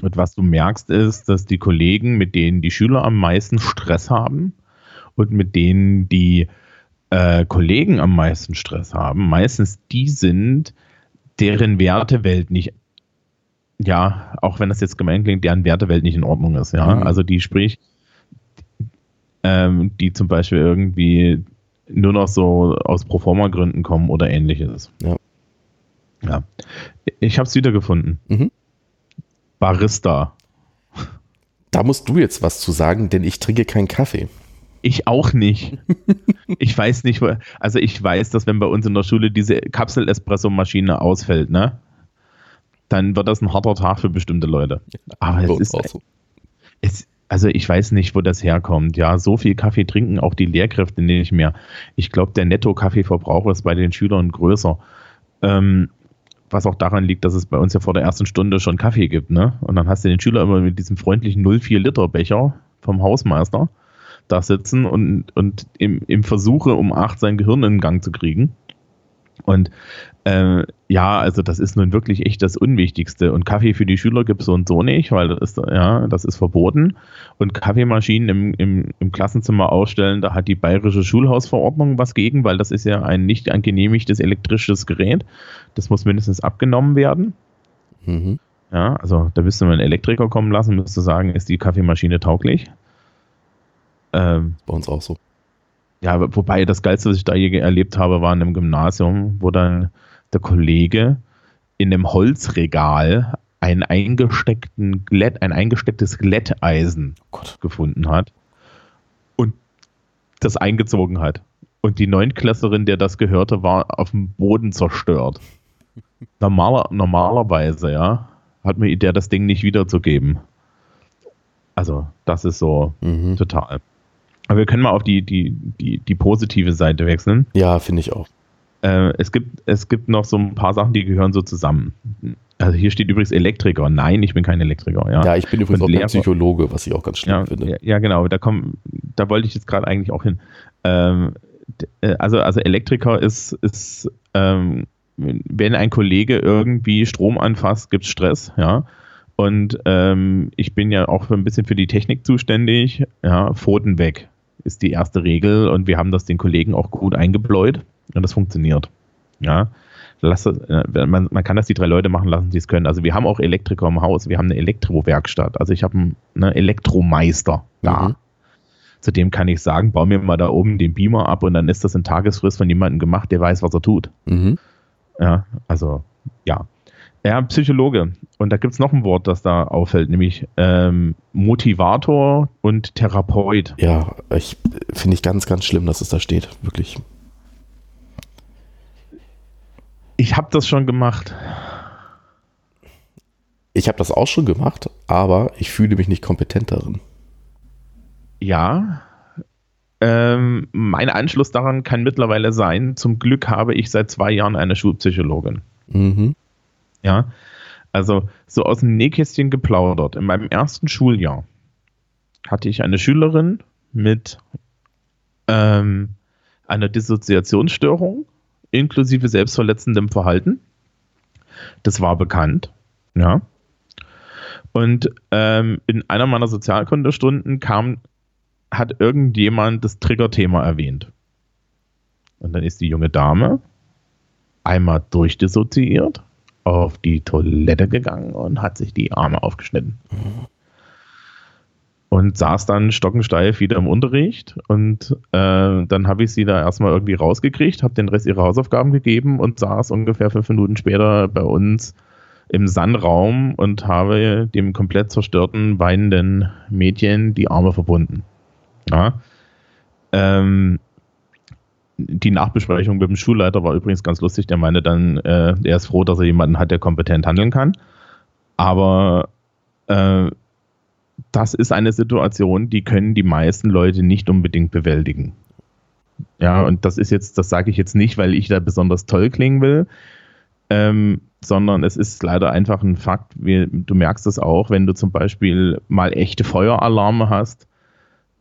Und was du merkst, ist, dass die Kollegen, mit denen die Schüler am meisten Stress haben und mit denen die äh, Kollegen am meisten Stress haben, meistens die sind, deren Wertewelt nicht, ja, auch wenn das jetzt gemein klingt, deren Wertewelt nicht in Ordnung ist, ja. Mhm. Also die sprich, ähm, die zum Beispiel irgendwie nur noch so aus Proforma-Gründen kommen oder ähnliches. Ja. Ja. Ich habe es wiedergefunden. Mhm. Barista. Da musst du jetzt was zu sagen, denn ich trinke keinen Kaffee. Ich auch nicht. [LAUGHS] ich weiß nicht, also ich weiß, dass wenn bei uns in der Schule diese Kapsel-Espresso-Maschine ausfällt, ne, dann wird das ein harter Tag für bestimmte Leute. Aber es ist, so. es, also ich weiß nicht, wo das herkommt. Ja, so viel Kaffee trinken auch die Lehrkräfte nicht mehr. Ich glaube, der Netto-Kaffeeverbrauch ist bei den Schülern größer. Ähm, was auch daran liegt, dass es bei uns ja vor der ersten Stunde schon Kaffee gibt, ne? Und dann hast du den Schüler immer mit diesem freundlichen 0,4 Liter Becher vom Hausmeister da sitzen und, und im, im Versuche, um acht sein Gehirn in Gang zu kriegen. Und äh, ja, also das ist nun wirklich echt das Unwichtigste. Und Kaffee für die Schüler gibt es so und so nicht, weil das ist, ja, das ist verboten. Und Kaffeemaschinen im, im, im Klassenzimmer ausstellen, da hat die bayerische Schulhausverordnung was gegen, weil das ist ja ein nicht angenehmigtes elektrisches Gerät. Das muss mindestens abgenommen werden. Mhm. Ja, also da müsste man einen Elektriker kommen lassen, müsste sagen, ist die Kaffeemaschine tauglich. Ähm, Bei uns auch so. Ja, wobei das Geilste, was ich da je erlebt habe, war in einem Gymnasium, wo dann der Kollege in einem Holzregal ein, eingesteckten Glätt, ein eingestecktes Glätteisen oh gefunden hat und das eingezogen hat. Und die Neunklässerin, der das gehörte, war auf dem Boden zerstört. [LAUGHS] Normaler, normalerweise, ja, hat mir der das Ding nicht wiederzugeben. Also, das ist so mhm. total. Aber wir können mal auf die, die, die, die positive Seite wechseln. Ja, finde ich auch. Äh, es, gibt, es gibt noch so ein paar Sachen, die gehören so zusammen. Also hier steht übrigens Elektriker. Nein, ich bin kein Elektriker. Ja, ja ich bin übrigens Und auch kein Psychologe, was ich auch ganz schlimm ja, finde. Ja, ja, genau. Da, komm, da wollte ich jetzt gerade eigentlich auch hin. Ähm, äh, also, also Elektriker ist, ist ähm, wenn ein Kollege irgendwie Strom anfasst, gibt es Stress, ja. Und ähm, ich bin ja auch ein bisschen für die Technik zuständig. Ja, Pfoten weg ist die erste Regel und wir haben das den Kollegen auch gut eingebläut und das funktioniert. Ja, Lass, äh, man, man, kann das die drei Leute machen lassen, die es können. Also wir haben auch Elektriker im Haus, wir haben eine Elektrowerkstatt. Also ich habe einen ne, Elektromeister da. Mhm. Zudem kann ich sagen, bau mir mal da oben den Beamer ab und dann ist das in Tagesfrist von jemandem gemacht, der weiß, was er tut. Mhm. Ja, also ja. Ja, Psychologe. Und da gibt es noch ein Wort, das da auffällt, nämlich ähm, Motivator und Therapeut. Ja, ich finde ich ganz, ganz schlimm, dass es da steht. Wirklich. Ich habe das schon gemacht. Ich habe das auch schon gemacht, aber ich fühle mich nicht kompetent darin. Ja. Ähm, mein Anschluss daran kann mittlerweile sein, zum Glück habe ich seit zwei Jahren eine Schulpsychologin. Mhm. Ja, also so aus dem Nähkästchen geplaudert. In meinem ersten Schuljahr hatte ich eine Schülerin mit ähm, einer Dissoziationsstörung inklusive selbstverletzendem Verhalten. Das war bekannt, ja. Und ähm, in einer meiner Sozialkundestunden kam, hat irgendjemand das Triggerthema erwähnt. Und dann ist die junge Dame einmal durchdissoziiert auf die Toilette gegangen und hat sich die Arme aufgeschnitten. Mhm. Und saß dann stockensteif wieder im Unterricht. Und äh, dann habe ich sie da erstmal irgendwie rausgekriegt, habe den Rest ihrer Hausaufgaben gegeben und saß ungefähr fünf Minuten später bei uns im Sandraum und habe dem komplett zerstörten, weinenden Mädchen die Arme verbunden. Ja. Ähm, die Nachbesprechung mit dem Schulleiter war übrigens ganz lustig. Der meinte dann, äh, er ist froh, dass er jemanden hat, der kompetent handeln kann. Aber äh, das ist eine Situation, die können die meisten Leute nicht unbedingt bewältigen. Ja, und das ist jetzt, das sage ich jetzt nicht, weil ich da besonders toll klingen will, ähm, sondern es ist leider einfach ein Fakt. Wie, du merkst es auch, wenn du zum Beispiel mal echte Feueralarme hast,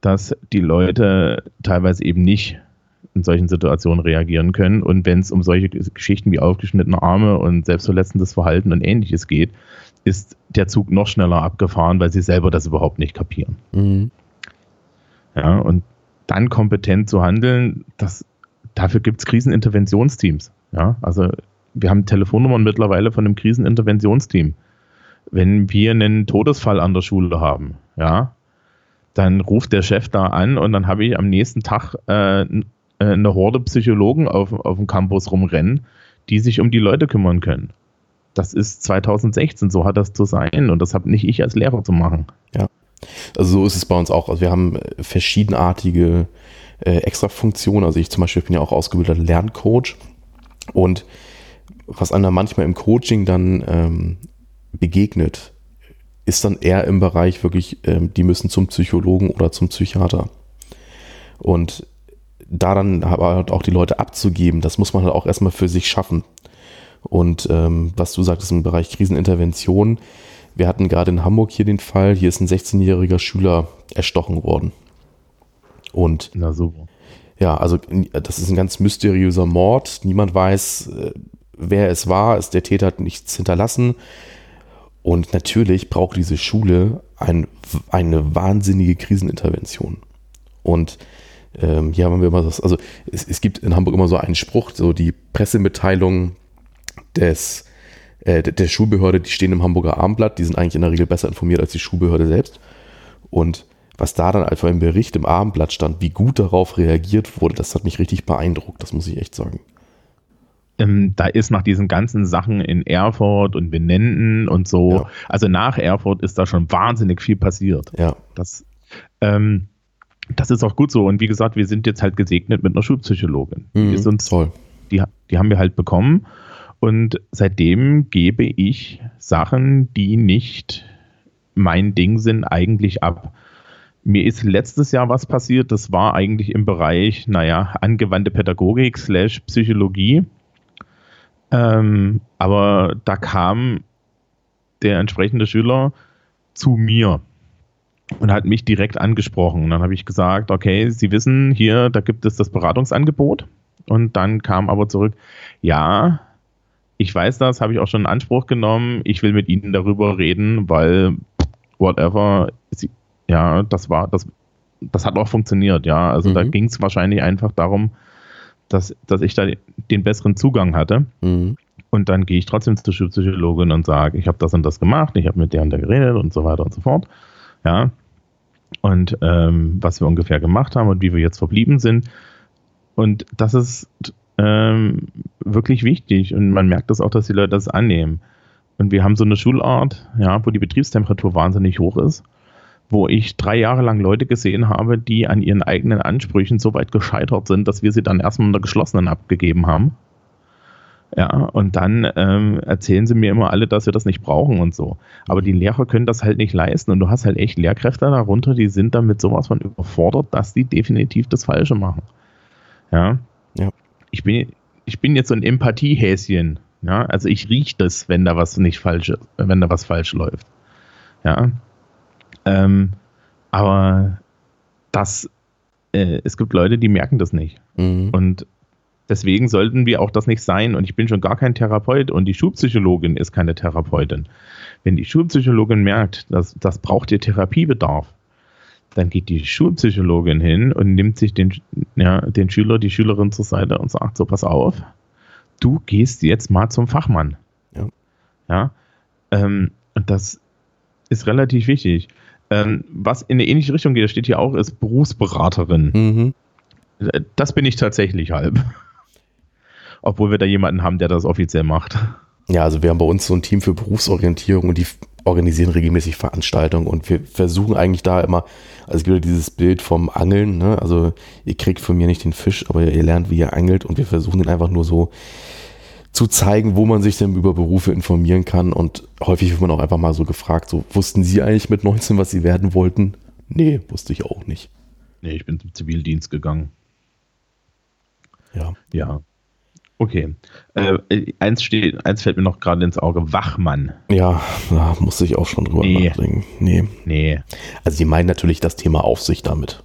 dass die Leute teilweise eben nicht in solchen Situationen reagieren können. Und wenn es um solche Geschichten wie aufgeschnittene Arme und selbstverletzendes Verhalten und ähnliches geht, ist der Zug noch schneller abgefahren, weil sie selber das überhaupt nicht kapieren. Mhm. Ja, und dann kompetent zu handeln, das, dafür gibt es Kriseninterventionsteams. Ja, also wir haben Telefonnummern mittlerweile von einem Kriseninterventionsteam. Wenn wir einen Todesfall an der Schule haben, ja, dann ruft der Chef da an und dann habe ich am nächsten Tag äh, äh, eine Horde Psychologen auf, auf dem Campus rumrennen, die sich um die Leute kümmern können. Das ist 2016, so hat das zu sein und das habe nicht ich als Lehrer zu machen. Ja, also so ist es bei uns auch. Also wir haben äh, verschiedenartige äh, Extrafunktionen. Also ich zum Beispiel bin ja auch ausgebildeter Lerncoach und was einem manchmal im Coaching dann ähm, begegnet, ist dann eher im Bereich wirklich, ähm, die müssen zum Psychologen oder zum Psychiater. Und da dann aber auch die Leute abzugeben, das muss man halt auch erstmal für sich schaffen. Und ähm, was du sagtest im Bereich Krisenintervention, wir hatten gerade in Hamburg hier den Fall, hier ist ein 16-jähriger Schüler erstochen worden. Und Na super. Ja, also das ist ein ganz mysteriöser Mord. Niemand weiß, äh, wer es war. Ist der Täter hat nichts hinterlassen. Und natürlich braucht diese Schule ein, eine wahnsinnige Krisenintervention. Und ähm, hier haben wir immer das, also es, es, gibt in Hamburg immer so einen Spruch, so die Pressemitteilungen des, äh, der Schulbehörde, die stehen im Hamburger Abendblatt, die sind eigentlich in der Regel besser informiert als die Schulbehörde selbst. Und was da dann einfach im Bericht im Abendblatt stand, wie gut darauf reagiert wurde, das hat mich richtig beeindruckt, das muss ich echt sagen. Ähm, da ist nach diesen ganzen Sachen in Erfurt und Benenden und so, ja. also nach Erfurt ist da schon wahnsinnig viel passiert. Ja. Das, ähm, das ist auch gut so. Und wie gesagt, wir sind jetzt halt gesegnet mit einer Schulpsychologin. Mhm, die ist uns, toll. Die, die haben wir halt bekommen. Und seitdem gebe ich Sachen, die nicht mein Ding sind, eigentlich ab. Mir ist letztes Jahr was passiert, das war eigentlich im Bereich, naja, angewandte Pädagogik slash Psychologie. Ähm, aber da kam der entsprechende Schüler zu mir und hat mich direkt angesprochen. Und dann habe ich gesagt, okay, Sie wissen, hier, da gibt es das Beratungsangebot. Und dann kam aber zurück, ja, ich weiß das, habe ich auch schon in Anspruch genommen. Ich will mit Ihnen darüber reden, weil whatever, Sie, ja, das war, das, das hat auch funktioniert, ja. Also mhm. da ging es wahrscheinlich einfach darum, dass, dass ich da den besseren Zugang hatte. Mhm. Und dann gehe ich trotzdem zur Schulpsychologin und sage, ich habe das und das gemacht, ich habe mit der und der geredet und so weiter und so fort. Ja, und ähm, was wir ungefähr gemacht haben und wie wir jetzt verblieben sind. Und das ist ähm, wirklich wichtig und man merkt das auch, dass die Leute das annehmen. Und wir haben so eine Schulart, ja, wo die Betriebstemperatur wahnsinnig hoch ist, wo ich drei Jahre lang Leute gesehen habe, die an ihren eigenen Ansprüchen so weit gescheitert sind, dass wir sie dann erstmal in der geschlossenen abgegeben haben. Ja, und dann ähm, erzählen sie mir immer alle, dass wir das nicht brauchen und so. Aber die Lehrer können das halt nicht leisten und du hast halt echt Lehrkräfte darunter, die sind damit sowas von überfordert, dass die definitiv das Falsche machen. Ja. ja. Ich bin, ich bin jetzt so ein Empathiehäschen. Ja, also ich rieche das, wenn da was nicht falsch, wenn da was falsch läuft. Ja. Ähm, aber das, äh, es gibt Leute, die merken das nicht. Mhm. Und Deswegen sollten wir auch das nicht sein. Und ich bin schon gar kein Therapeut und die Schulpsychologin ist keine Therapeutin. Wenn die Schulpsychologin merkt, dass das braucht ihr Therapiebedarf, dann geht die Schulpsychologin hin und nimmt sich den, ja, den Schüler, die Schülerin zur Seite und sagt so, pass auf, du gehst jetzt mal zum Fachmann. Ja. Ja, ähm, und das ist relativ wichtig. Ähm, was in eine ähnliche Richtung geht, steht hier auch, ist Berufsberaterin. Mhm. Das bin ich tatsächlich halb. Obwohl wir da jemanden haben, der das offiziell macht. Ja, also wir haben bei uns so ein Team für Berufsorientierung und die organisieren regelmäßig Veranstaltungen und wir versuchen eigentlich da immer, also es gibt ja dieses Bild vom Angeln, ne? also ihr kriegt von mir nicht den Fisch, aber ihr lernt, wie ihr angelt und wir versuchen den einfach nur so zu zeigen, wo man sich denn über Berufe informieren kann und häufig wird man auch einfach mal so gefragt, so wussten Sie eigentlich mit 19, was Sie werden wollten? Nee, wusste ich auch nicht. Nee, ich bin zum Zivildienst gegangen. Ja. Ja. Okay. Äh, eins, steht, eins fällt mir noch gerade ins Auge: Wachmann. Ja, da musste ich auch schon drüber nee. nachdenken. Nee. Nee. Also, die meinen natürlich das Thema Aufsicht damit.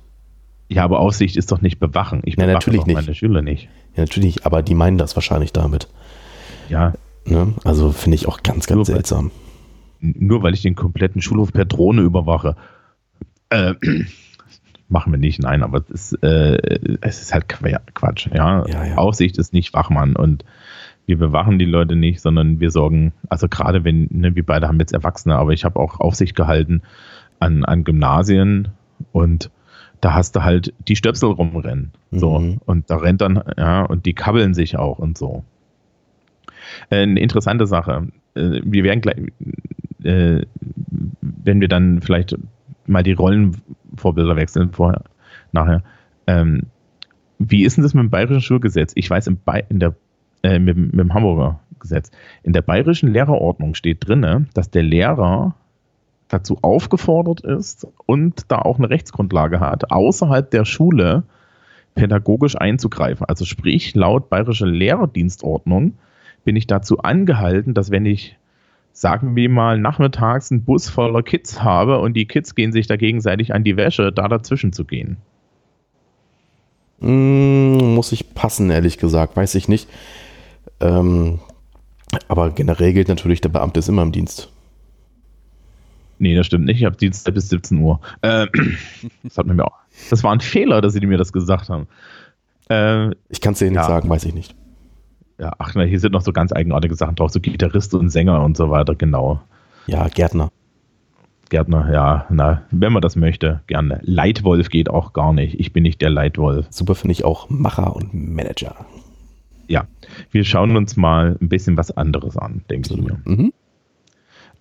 Ja, aber Aufsicht ist doch nicht bewachen. Ich bewache ja, natürlich nicht. meine Schüler nicht. Ja, natürlich, aber die meinen das wahrscheinlich damit. Ja. Ne? Also, finde ich auch ganz, ganz nur seltsam. Weil, nur weil ich den kompletten Schulhof per Drohne überwache. Äh, machen wir nicht, nein, aber es ist, äh, es ist halt Quatsch. Ja? ja, ja. Aufsicht ist nicht Wachmann und wir bewachen die Leute nicht, sondern wir sorgen, also gerade wenn, ne, wir beide haben jetzt Erwachsene, aber ich habe auch Aufsicht gehalten an, an Gymnasien und da hast du halt die Stöpsel rumrennen. So. Mhm. Und da rennt dann, ja, und die kabbeln sich auch und so. Äh, eine interessante Sache. Äh, wir werden gleich, äh, wenn wir dann vielleicht mal die Rollenvorbilder wechseln vorher, nachher. Ähm, wie ist denn das mit dem bayerischen Schulgesetz? Ich weiß, im in der, äh, mit, mit, dem Hamburger Gesetz. In der bayerischen Lehrerordnung steht drin, dass der Lehrer dazu aufgefordert ist und da auch eine Rechtsgrundlage hat, außerhalb der Schule pädagogisch einzugreifen. Also sprich, laut bayerischer Lehrerdienstordnung bin ich dazu angehalten, dass wenn ich sagen wir mal, nachmittags einen Bus voller Kids habe und die Kids gehen sich da gegenseitig an die Wäsche, da dazwischen zu gehen? Mm, muss ich passen, ehrlich gesagt, weiß ich nicht. Ähm, aber generell gilt natürlich, der Beamte ist immer im Dienst. Nee, das stimmt nicht. Ich habe Dienst bis 17 Uhr. Äh, [LAUGHS] das, hat mir auch, das war ein Fehler, dass sie mir das gesagt haben. Äh, ich kann es dir nicht ja. sagen, weiß ich nicht ja, ach, na, hier sind noch so ganz eigenartige Sachen drauf, so Gitarrist und Sänger und so weiter, genau. Ja, Gärtner. Gärtner, ja, na, wenn man das möchte, gerne. Leitwolf geht auch gar nicht. Ich bin nicht der Leitwolf. Super finde ich auch Macher und Manager. Ja, wir schauen uns mal ein bisschen was anderes an, denke ich mir. Mhm.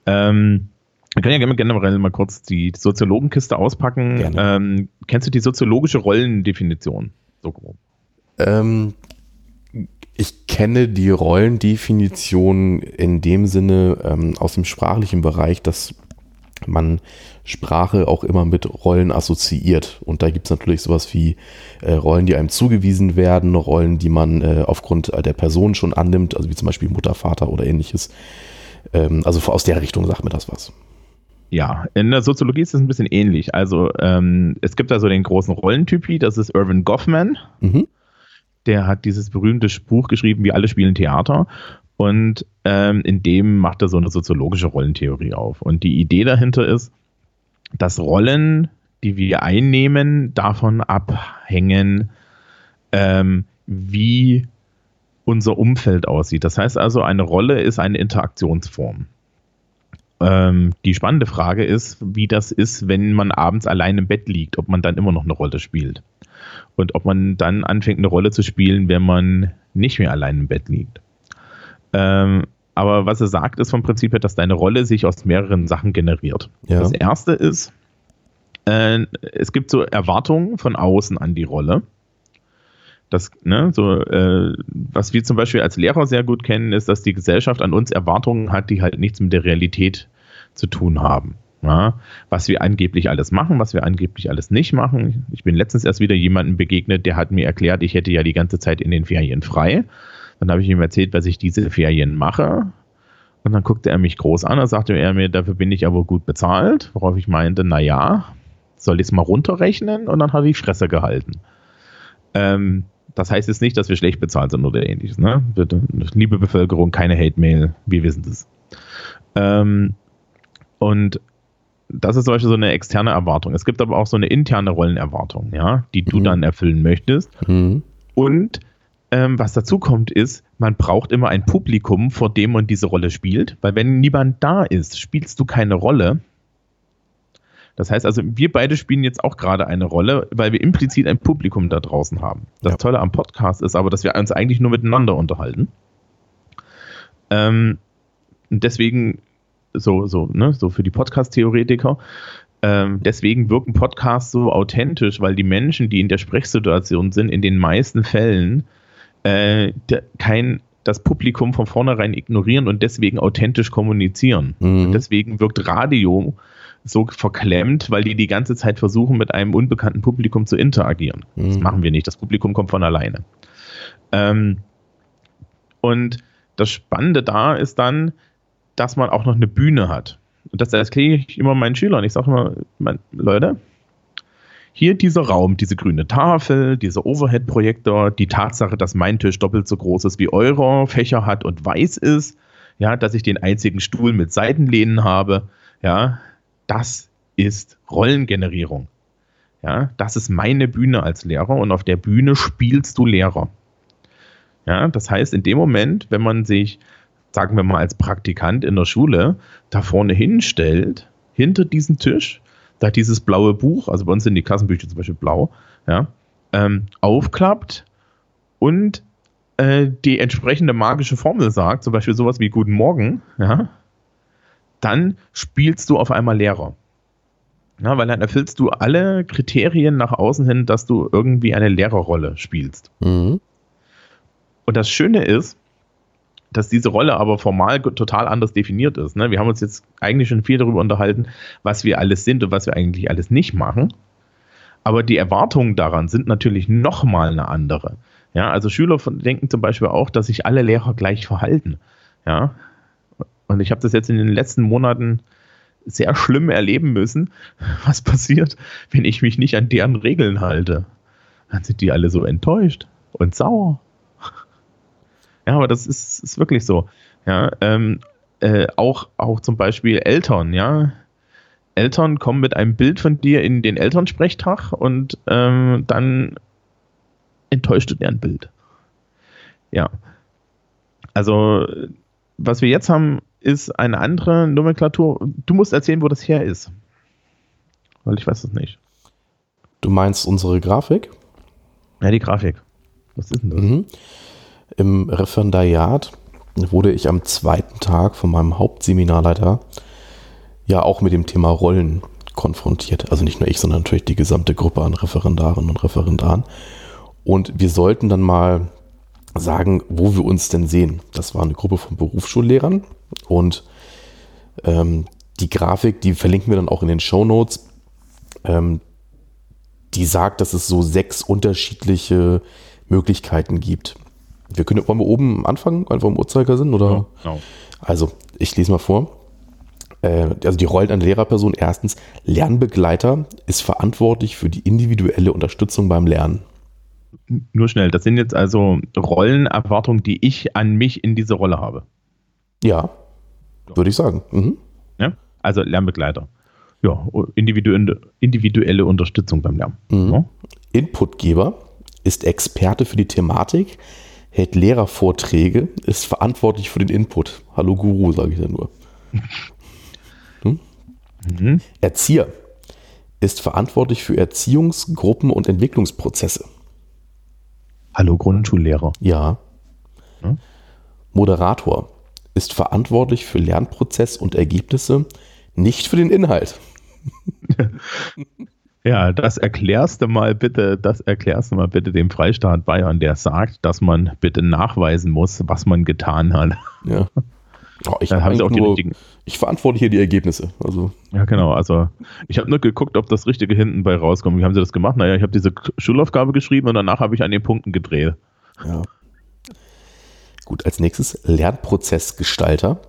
Ähm, wir können ja generell mal kurz die Soziologenkiste auspacken. Ähm, kennst du die soziologische Rollendefinition? So grob. Ähm, ich kenne die Rollendefinition in dem Sinne ähm, aus dem sprachlichen Bereich, dass man Sprache auch immer mit Rollen assoziiert. Und da gibt es natürlich sowas wie äh, Rollen, die einem zugewiesen werden, Rollen, die man äh, aufgrund der Person schon annimmt, also wie zum Beispiel Mutter, Vater oder ähnliches. Ähm, also aus der Richtung sagt mir das was. Ja, in der Soziologie ist es ein bisschen ähnlich. Also ähm, es gibt da so den großen Rollentypi, das ist Irvin Goffman. Mhm der hat dieses berühmte Buch geschrieben, wie alle spielen Theater. Und ähm, in dem macht er so eine soziologische Rollentheorie auf. Und die Idee dahinter ist, dass Rollen, die wir einnehmen, davon abhängen, ähm, wie unser Umfeld aussieht. Das heißt also, eine Rolle ist eine Interaktionsform. Ähm, die spannende Frage ist, wie das ist, wenn man abends allein im Bett liegt, ob man dann immer noch eine Rolle spielt und ob man dann anfängt, eine Rolle zu spielen, wenn man nicht mehr allein im Bett liegt. Ähm, aber was er sagt, ist vom Prinzip her, dass deine Rolle sich aus mehreren Sachen generiert. Ja. Das erste ist, äh, es gibt so Erwartungen von außen an die Rolle. Das, ne, so, äh, was wir zum Beispiel als Lehrer sehr gut kennen, ist, dass die Gesellschaft an uns Erwartungen hat, die halt nichts mit der Realität zu tun haben. Ja, was wir angeblich alles machen, was wir angeblich alles nicht machen. Ich bin letztens erst wieder jemandem begegnet, der hat mir erklärt, ich hätte ja die ganze Zeit in den Ferien frei. Dann habe ich ihm erzählt, was ich diese Ferien mache. Und dann guckte er mich groß an und sagte er mir, dafür bin ich aber gut bezahlt. Worauf ich meinte, naja, soll ich es mal runterrechnen? Und dann er die Fresse gehalten. Ähm, das heißt jetzt nicht, dass wir schlecht bezahlt sind oder ähnliches. Ne? Bitte, liebe Bevölkerung, keine Hate-Mail, wir wissen das. Ähm, und das ist zum Beispiel so eine externe Erwartung. Es gibt aber auch so eine interne Rollenerwartung, ja, die du mhm. dann erfüllen möchtest. Mhm. Und ähm, was dazu kommt, ist, man braucht immer ein Publikum, vor dem man diese Rolle spielt, weil wenn niemand da ist, spielst du keine Rolle. Das heißt also, wir beide spielen jetzt auch gerade eine Rolle, weil wir implizit ein Publikum da draußen haben. Das ja. Tolle am Podcast ist aber, dass wir uns eigentlich nur miteinander unterhalten. Ähm, deswegen, so, so, ne, so für die Podcast-Theoretiker, ähm, deswegen wirken Podcasts so authentisch, weil die Menschen, die in der Sprechsituation sind, in den meisten Fällen äh, kein das Publikum von vornherein ignorieren und deswegen authentisch kommunizieren. Mhm. deswegen wirkt Radio so verklemmt, weil die die ganze Zeit versuchen, mit einem unbekannten Publikum zu interagieren. Mhm. Das machen wir nicht. Das Publikum kommt von alleine. Ähm, und das Spannende da ist dann, dass man auch noch eine Bühne hat. Und das erkläre ich immer meinen Schülern. Ich sage immer, mein, Leute, hier dieser Raum, diese grüne Tafel, dieser Overhead-Projektor, die Tatsache, dass mein Tisch doppelt so groß ist wie eurer, Fächer hat und weiß ist, ja, dass ich den einzigen Stuhl mit Seitenlehnen habe, ja, das ist Rollengenerierung. Ja, das ist meine Bühne als Lehrer und auf der Bühne spielst du Lehrer. Ja, das heißt, in dem Moment, wenn man sich, sagen wir mal, als Praktikant in der Schule da vorne hinstellt, hinter diesen Tisch, da dieses blaue Buch, also bei uns sind die Kassenbücher zum Beispiel blau, ja, ähm, aufklappt und äh, die entsprechende magische Formel sagt, zum Beispiel sowas wie Guten Morgen, ja, dann spielst du auf einmal Lehrer. Ja, weil dann erfüllst du alle Kriterien nach außen hin, dass du irgendwie eine Lehrerrolle spielst. Mhm. Und das Schöne ist, dass diese Rolle aber formal total anders definiert ist. Ne? Wir haben uns jetzt eigentlich schon viel darüber unterhalten, was wir alles sind und was wir eigentlich alles nicht machen. Aber die Erwartungen daran sind natürlich nochmal eine andere. Ja, also Schüler denken zum Beispiel auch, dass sich alle Lehrer gleich verhalten. Ja, und ich habe das jetzt in den letzten Monaten sehr schlimm erleben müssen, [LAUGHS] was passiert, wenn ich mich nicht an deren Regeln halte. Dann sind die alle so enttäuscht und sauer. Ja, aber das ist, ist wirklich so. Ja, ähm, äh, auch, auch zum Beispiel Eltern, ja. Eltern kommen mit einem Bild von dir in den Elternsprechtag und ähm, dann enttäuscht du deren Bild. Ja. Also, was wir jetzt haben, ist eine andere Nomenklatur. Du musst erzählen, wo das her ist. Weil ich weiß es nicht. Du meinst unsere Grafik? Ja, die Grafik. Was ist denn das? Mhm. Im Referendariat wurde ich am zweiten Tag von meinem Hauptseminarleiter ja auch mit dem Thema Rollen konfrontiert. Also nicht nur ich, sondern natürlich die gesamte Gruppe an Referendarinnen und Referendaren. Und wir sollten dann mal sagen, wo wir uns denn sehen. Das war eine Gruppe von Berufsschullehrern und ähm, die Grafik, die verlinken wir dann auch in den Show Notes. Ähm, die sagt, dass es so sechs unterschiedliche Möglichkeiten gibt. Wir können, wollen wir oben anfangen, einfach im Uhrzeigersinn, oder? Ja, genau. Also, ich lese mal vor. Äh, also die Rollen einer Lehrerperson. Erstens, Lernbegleiter ist verantwortlich für die individuelle Unterstützung beim Lernen. Nur schnell, das sind jetzt also Rollenerwartungen, die ich an mich in diese Rolle habe. Ja, würde ich sagen. Mhm. Ja, also Lernbegleiter. Ja, individuelle, individuelle Unterstützung beim Lernen. Mhm. Ja. Inputgeber ist Experte für die Thematik, hält Lehrervorträge, ist verantwortlich für den Input. Hallo Guru, sage ich da nur. [LAUGHS] Hm? Mhm. Erzieher ist verantwortlich für Erziehungs-, Gruppen- und Entwicklungsprozesse. Hallo Grundschullehrer. Ja. Hm? Moderator ist verantwortlich für Lernprozess und Ergebnisse, nicht für den Inhalt. [LAUGHS] Ja, das erklärst du mal bitte, das erklärst du mal bitte dem Freistaat Bayern, der sagt, dass man bitte nachweisen muss, was man getan hat. Ja. [LAUGHS] Oh, ich, nur, ich verantworte hier die Ergebnisse. Also. Ja, genau. Also ich habe nur geguckt, ob das Richtige hinten bei rauskommt. Wie haben sie das gemacht? Naja, ich habe diese Schulaufgabe geschrieben und danach habe ich an den Punkten gedreht. Ja. Gut, als nächstes Lernprozessgestalter.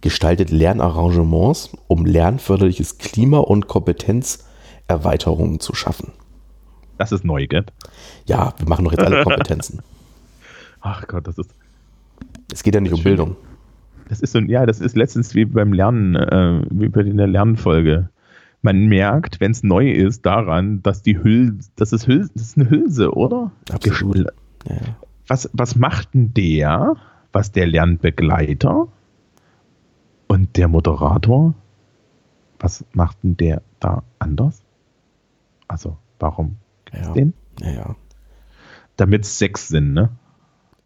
Gestaltet Lernarrangements, um lernförderliches Klima und Kompetenzerweiterungen zu schaffen. Das ist neu, gell? Ja, wir machen doch jetzt alle [LAUGHS] Kompetenzen. Ach Gott, das ist. Es geht ja nicht um schön. Bildung. Das ist so, ja, das ist letztens wie beim Lernen, äh, wie bei der Lernfolge. Man merkt, wenn es neu ist, daran, dass die Hülse, das ist Hülse, das ist eine Hülse, oder? Absolut. Ja. was, was macht denn der, was der Lernbegleiter und der Moderator, was macht denn der da anders? Also, warum Ja. den? Ja, ja. Damit es sechs sind, ne?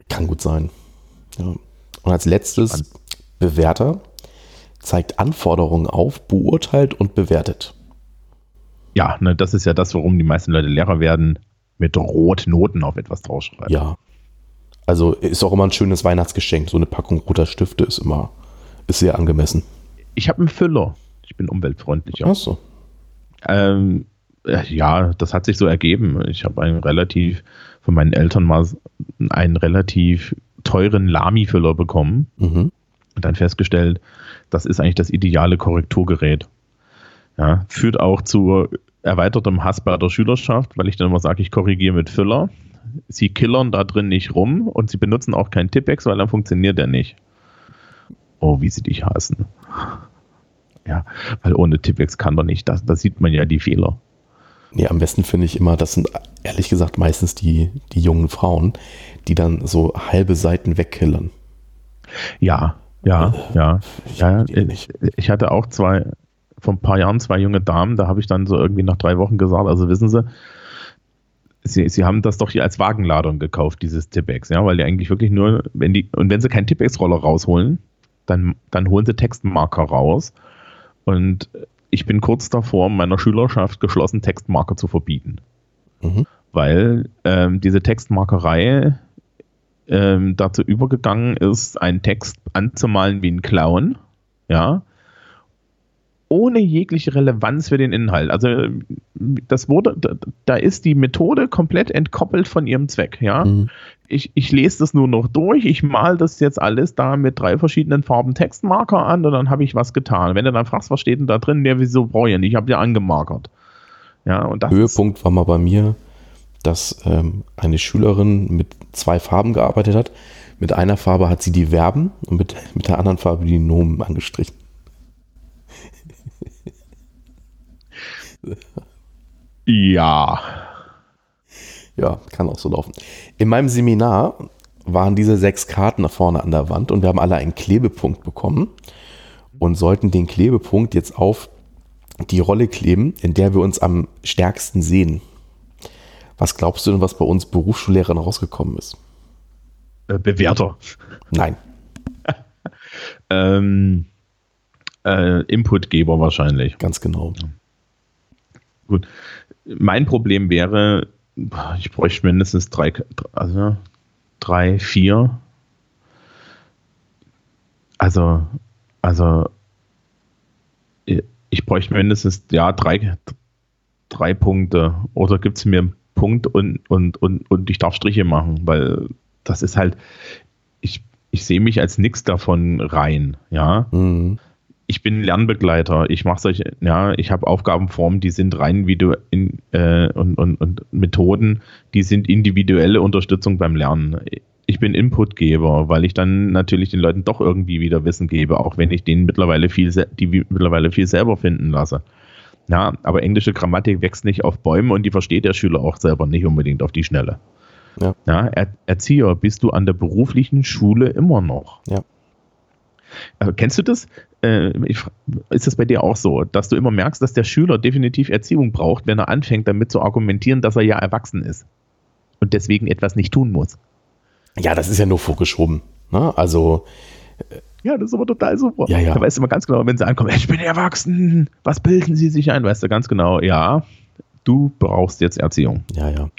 Kann gut sein. Ja. Und als letztes, Bewerter zeigt Anforderungen auf, beurteilt und bewertet. Ja, ne, das ist ja das, warum die meisten Leute Lehrer werden, mit Rot Noten auf etwas draufschreiben. Ja. Also ist auch immer ein schönes Weihnachtsgeschenk. So eine Packung roter Stifte ist immer, ist sehr angemessen. Ich habe einen Füller. Ich bin umweltfreundlicher. Ach so. Ähm, äh, ja, das hat sich so ergeben. Ich habe einen relativ, von meinen Eltern mal einen relativ teuren Lamy-Füller bekommen Mhm. und dann festgestellt, das ist eigentlich das ideale Korrekturgerät. Ja, führt auch zu erweitertem Hass bei der Schülerschaft, weil ich dann immer sage, ich korrigiere mit Füller. Sie killern da drin nicht rum und sie benutzen auch keinen Tippex, weil dann funktioniert der nicht. Oh, wie sie dich hassen. Ja, weil ohne Tippex kann man nicht. Da, da sieht man ja die Fehler. Nee, am besten finde ich immer, das sind ehrlich gesagt meistens die, die jungen Frauen, die dann so halbe Seiten wegkillern. Ja, ja, ja. ja die ich, ich hatte auch zwei, vor ein paar Jahren zwei junge Damen, da habe ich dann so irgendwie nach drei Wochen gesagt, also wissen Sie, Sie, Sie haben das doch hier als Wagenladung gekauft, dieses Tippex, ja, weil die eigentlich wirklich nur, wenn die, und wenn Sie keinen Tippex-Roller rausholen, dann, dann holen Sie Textmarker raus. Und ich bin kurz davor, meiner Schülerschaft geschlossen Textmarker zu verbieten. Mhm. Weil ähm, diese Textmarkerei ähm, dazu übergegangen ist, einen Text anzumalen wie ein Clown, ja, ohne jegliche Relevanz für den Inhalt. Also das wurde, da, da ist die Methode komplett entkoppelt von ihrem Zweck, ja. Mhm. Ich, ich lese das nur noch durch, ich mal das jetzt alles da mit drei verschiedenen Farben Textmarker an und dann habe ich was getan. Wenn du dann fragst, was steht denn da drin, ja, wieso brauche ich nicht? Ich habe ja angemarkert. Ja, und das Höhepunkt war mal bei mir, dass ähm, eine Schülerin mit zwei Farben gearbeitet hat. Mit einer Farbe hat sie die Verben und mit, mit der anderen Farbe die Nomen angestrichen. ja. Ja, kann auch so laufen. In meinem Seminar waren diese sechs Karten da vorne an der Wand und wir haben alle einen Klebepunkt bekommen und sollten den Klebepunkt jetzt auf die Rolle kleben, in der wir uns am stärksten sehen. Was glaubst du denn, was bei uns Berufsschullehrern rausgekommen ist? Äh, Bewerter. Nein. [LAUGHS] Ähm, äh, Inputgeber wahrscheinlich. Ganz genau. Gut. Mein Problem wäre, ich bräuchte mindestens drei, also drei, vier. Also, also ich bräuchte mindestens ja drei, drei Punkte. Oder gibt es mir einen Punkt und, und, und, und ich darf Striche machen, weil das ist halt, ich, ich sehe mich als nichts davon rein, ja. Mhm. Ich bin Lernbegleiter, ich mache solche, ja, ich habe Aufgabenformen, die sind rein Video in, äh, und, und, und Methoden, die sind individuelle Unterstützung beim Lernen. Ich bin Inputgeber, weil ich dann natürlich den Leuten doch irgendwie wieder Wissen gebe, auch wenn ich denen mittlerweile viel, die mittlerweile viel selber finden lasse. Ja, aber englische Grammatik wächst nicht auf Bäumen und die versteht der Schüler auch selber nicht unbedingt auf die Schnelle. Ja. Ja, er, Erzieher bist du an der beruflichen Schule immer noch. Ja. Äh, kennst du das? Äh, ich, ist das bei dir auch so, dass du immer merkst, dass der Schüler definitiv Erziehung braucht, wenn er anfängt, damit zu argumentieren, dass er ja erwachsen ist und deswegen etwas nicht tun muss? Ja, das ist ja nur vorgeschoben. Ne? Also, Ja, das ist aber total super. Ja, ja. Da weißt du immer ganz genau, wenn sie ankommen, ich bin erwachsen, was bilden sie sich ein? Weißt du ganz genau, ja, du brauchst jetzt Erziehung. ja, ja.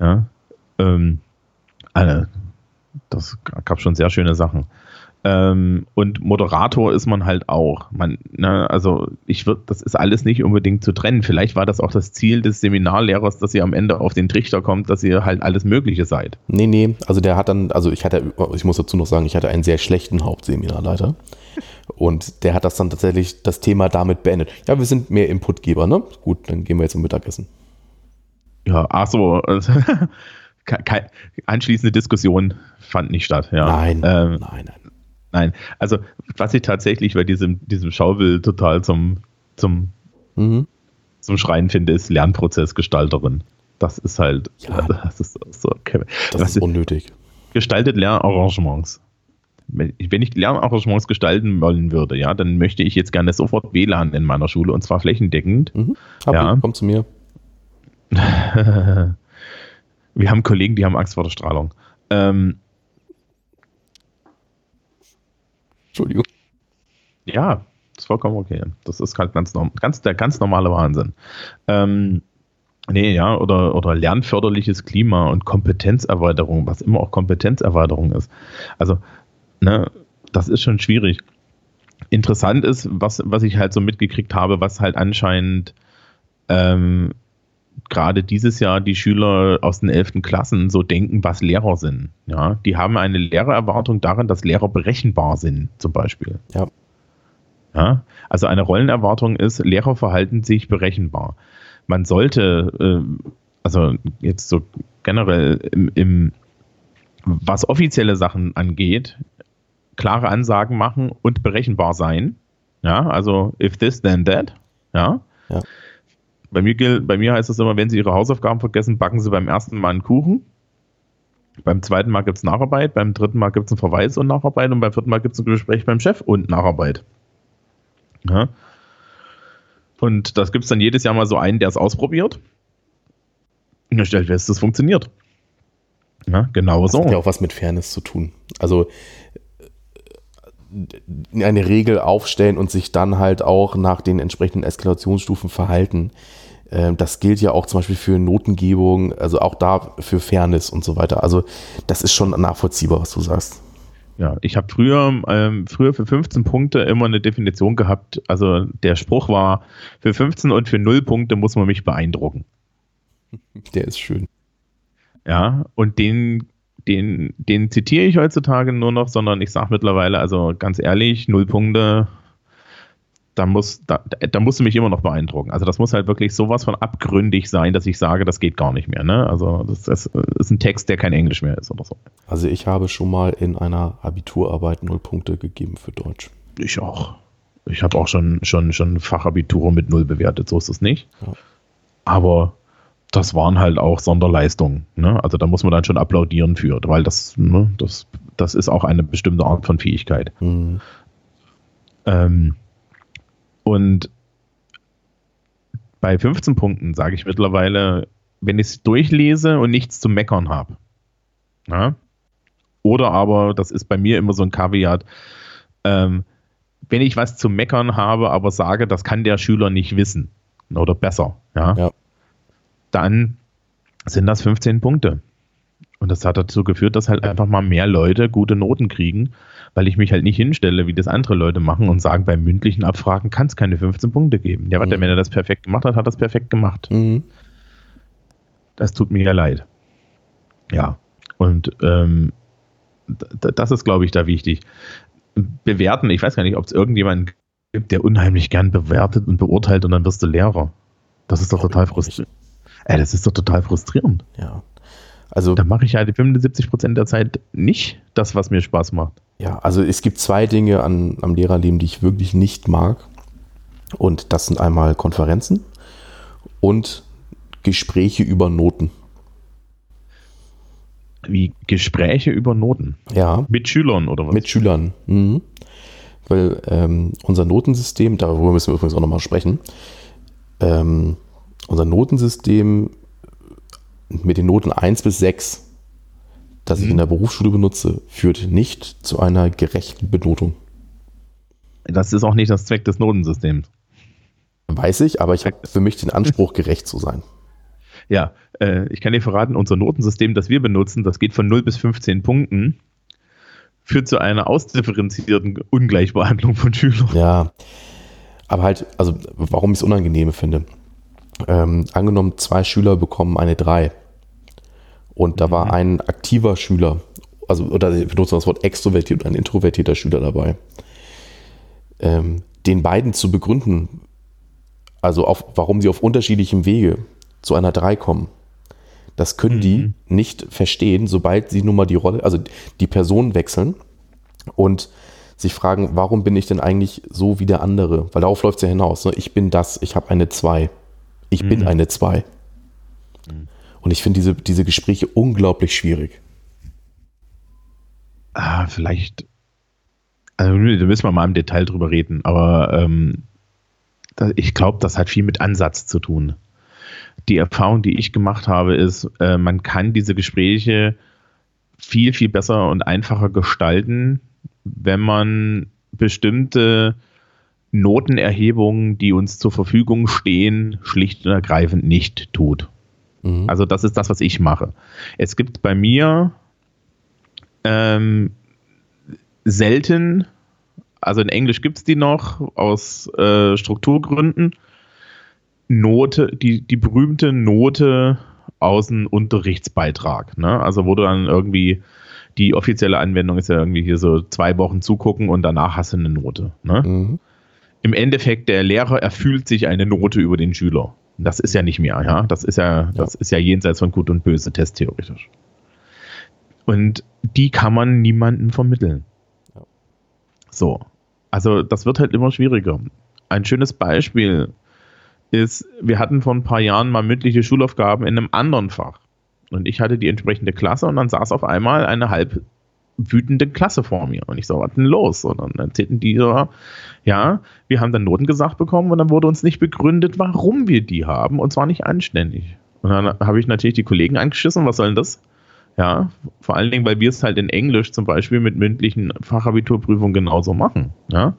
Ja. Ähm, also, das gab schon sehr schöne Sachen. Ähm, und Moderator ist man halt auch. Man, ne, also ich würde, das ist alles nicht unbedingt zu trennen. Vielleicht war das auch das Ziel des Seminarlehrers, dass ihr am Ende auf den Trichter kommt, dass ihr halt alles Mögliche seid. Nee, nee, also der hat dann, also ich hatte, ich muss dazu noch sagen, ich hatte einen sehr schlechten Hauptseminarleiter. Und der hat das dann tatsächlich das Thema damit beendet. Ja, wir sind mehr Inputgeber, ne? Gut, dann gehen wir jetzt zum Mittagessen. Ja, ach so. [LAUGHS] anschließende Diskussion fand nicht statt. Ja. Nein, Ähm, nein, nein. Nein. Also was ich tatsächlich bei diesem, diesem Schaubild total zum, zum, Mhm. zum Schreien finde, ist Lernprozessgestalterin. Das ist halt, Ja. [LAUGHS] das ist so, okay. Das Was ist unnötig. gestaltet Lernarrangements. Wenn ich- wenn ich Lernarrangements gestalten wollen würde, ja, dann möchte ich jetzt gerne sofort WLAN in meiner Schule und zwar flächendeckend. Mhm. Hab Ja. ich, komm zu mir. [LAUGHS] Wir haben Kollegen, die haben Angst vor der Strahlung. Ähm, Entschuldigung. ja, ist vollkommen okay. Das ist halt ganz, norm ganz der ganz normale Wahnsinn. Ähm, nee, ja, oder, oder lernförderliches Klima und Kompetenzerweiterung, was immer auch Kompetenzerweiterung ist. Also, ne, das ist schon schwierig. Interessant ist, was, was ich halt so mitgekriegt habe, was halt anscheinend ähm, gerade dieses Jahr die Schüler aus den 11. Klassen so denken, was Lehrer sind. Ja, die haben eine Lehrererwartung darin, dass Lehrer berechenbar sind, zum Beispiel. Ja. Ja, also eine Rollenerwartung ist, Lehrer verhalten sich berechenbar. Man sollte, äh, also jetzt so generell im, im, was offizielle Sachen angeht, klare Ansagen machen und berechenbar sein. Ja, also if this, then that. Ja. Ja. Bei mir, gilt, bei mir heißt es immer, wenn Sie Ihre Hausaufgaben vergessen, backen Sie beim ersten Mal einen Kuchen. Beim zweiten Mal gibt es Nacharbeit, beim dritten Mal gibt es einen Verweis und Nacharbeit und beim vierten Mal gibt es ein Gespräch beim Chef und Nacharbeit. Ja. Und das gibt es dann jedes Jahr mal so einen, der es ausprobiert. Und dann stellt fest, das funktioniert. Ja, genau Das so. hat ja auch was mit Fairness zu tun. Also äh, eine Regel aufstellen und sich dann halt auch nach den entsprechenden Eskalationsstufen verhalten. Ähm, Das gilt ja auch zum Beispiel für Notengebung, also auch da für Fairness und so weiter. Also das ist schon nachvollziehbar, was du sagst. Ja, ich habe früher, ähm, früher für 15 Punkte immer eine Definition gehabt. Also der Spruch war, für 15 und für 0 Punkte muss man mich beeindrucken. [LAUGHS] Der ist schön. Ja, und den, den, den zitiere ich heutzutage nur noch, sondern ich sage mittlerweile, also ganz ehrlich, 0 Punkte, da, muss, da, da musst du mich immer noch beeindrucken. Also das muss halt wirklich sowas von abgründig sein, dass ich sage, das geht gar nicht mehr. Ne? Also das, das ist ein Text, der kein Englisch mehr ist oder so. Also ich habe schon mal in einer Abiturarbeit null Punkte gegeben für Deutsch. Ich auch. Ich habe auch schon, schon, schon Fachabitur mit null bewertet, so ist es nicht. Ja. Aber das waren halt auch Sonderleistungen. Ne? Also da muss man dann schon applaudieren für, weil das, ne, das, das ist auch eine bestimmte Art von Fähigkeit. Hm. Ähm, und bei 15 Punkten sage ich mittlerweile, wenn ich es durchlese und nichts zu meckern habe. Ja? Oder aber, das ist bei mir immer so ein Kaviat, ähm, wenn ich was zu meckern habe, aber sage, das kann der Schüler nicht wissen oder besser, ja, Ja. dann sind das 15 Punkte. Und das hat dazu geführt, dass halt einfach mal mehr Leute gute Noten kriegen, weil ich mich halt nicht hinstelle, wie das andere Leute machen und sagen, beim mündlichen Abfragen kann es keine 15 Punkte geben. Ja, warte, Mhm. wenn er das perfekt gemacht hat, hat er das perfekt gemacht. Mhm. Das tut mir ja leid. Ja, und ähm, das ist, glaube ich, da wichtig. Bewerten, ich weiß gar nicht, ob es irgendjemanden gibt, der unheimlich gern bewertet und beurteilt und dann wirst du Lehrer. Das ist doch total frustrierend. Ey, das ist doch total frustrierend. Ja. Also Da mache ich ja die 75% der Zeit nicht das, was mir Spaß macht. Ja, also es gibt zwei Dinge an, am Lehrerleben, die ich wirklich nicht mag. Und das sind einmal Konferenzen und Gespräche über Noten. Wie Gespräche über Noten. Ja, Mit Schülern oder was? mit Schülern. Mhm. Weil ähm, unser Notensystem, darüber müssen wir übrigens auch nochmal sprechen, ähm, unser Notensystem mit den Noten 1 bis 6, das ich Mhm. in der Berufsschule benutze, führt nicht zu einer gerechten Benotung. Das ist auch nicht das Zweck des Notensystems. Weiß ich, aber ich habe für mich den Anspruch, [LAUGHS] gerecht zu sein. Ja, äh, ich kann dir verraten, unser Notensystem, das wir benutzen, das geht von 0 bis 15 Punkten, führt zu einer ausdifferenzierten Ungleichbehandlung von Schülern. Ja, aber halt, also warum ich es unangenehm finde. Ähm, angenommen, zwei Schüler bekommen eine 3 und da war ein aktiver Schüler, also oder wir benutzen das Wort extrovertiert und ein introvertierter Schüler dabei. Ähm, den beiden zu begründen, also auf, warum sie auf unterschiedlichem Wege zu einer 3 kommen, das können die nicht verstehen, sobald sie nun mal die Rolle, also die Person wechseln und sich fragen, warum bin ich denn eigentlich so wie der andere? Weil darauf läuft es ja hinaus. Ne? Ich bin das, ich habe eine 2. Ich bin eine 2. Und ich finde diese, diese Gespräche unglaublich schwierig. Ah, vielleicht, also da müssen wir mal im Detail drüber reden, aber ähm, ich glaube, das hat viel mit Ansatz zu tun. Die Erfahrung, die ich gemacht habe, ist, äh, man kann diese Gespräche viel, viel besser und einfacher gestalten, wenn man bestimmte Notenerhebungen, die uns zur Verfügung stehen, schlicht und ergreifend nicht tut. Mhm. Also das ist das, was ich mache. Es gibt bei mir ähm, selten, also in Englisch gibt es die noch aus äh, Strukturgründen, Note, die, die berühmte Note aus dem Unterrichtsbeitrag. Ne? Also wo du dann irgendwie, die offizielle Anwendung ist ja irgendwie hier so zwei Wochen zugucken und danach hast du eine Note. Ne? Mhm. Im Endeffekt, der Lehrer erfüllt sich eine Note über den Schüler. Das ist ja nicht mehr, ja. Das ist ja, ja. das ist ja jenseits von Gut und Böse, testtheoretisch. Und die kann man niemandem vermitteln. Ja. So. Also, das wird halt immer schwieriger. Ein schönes Beispiel ist, wir hatten vor ein paar Jahren mal mündliche Schulaufgaben in einem anderen Fach. Und ich hatte die entsprechende Klasse und dann saß auf einmal eine halb wütende Klasse vor mir. Und ich so, was denn los? Und dann erzählten die so, ja, wir haben dann Noten gesagt bekommen und dann wurde uns nicht begründet, warum wir die haben und zwar nicht anständig. Und dann habe ich natürlich die Kollegen angeschissen, was soll denn das? Ja, vor allen Dingen, weil wir es halt in Englisch zum Beispiel mit mündlichen Fachabiturprüfungen genauso machen. Ja.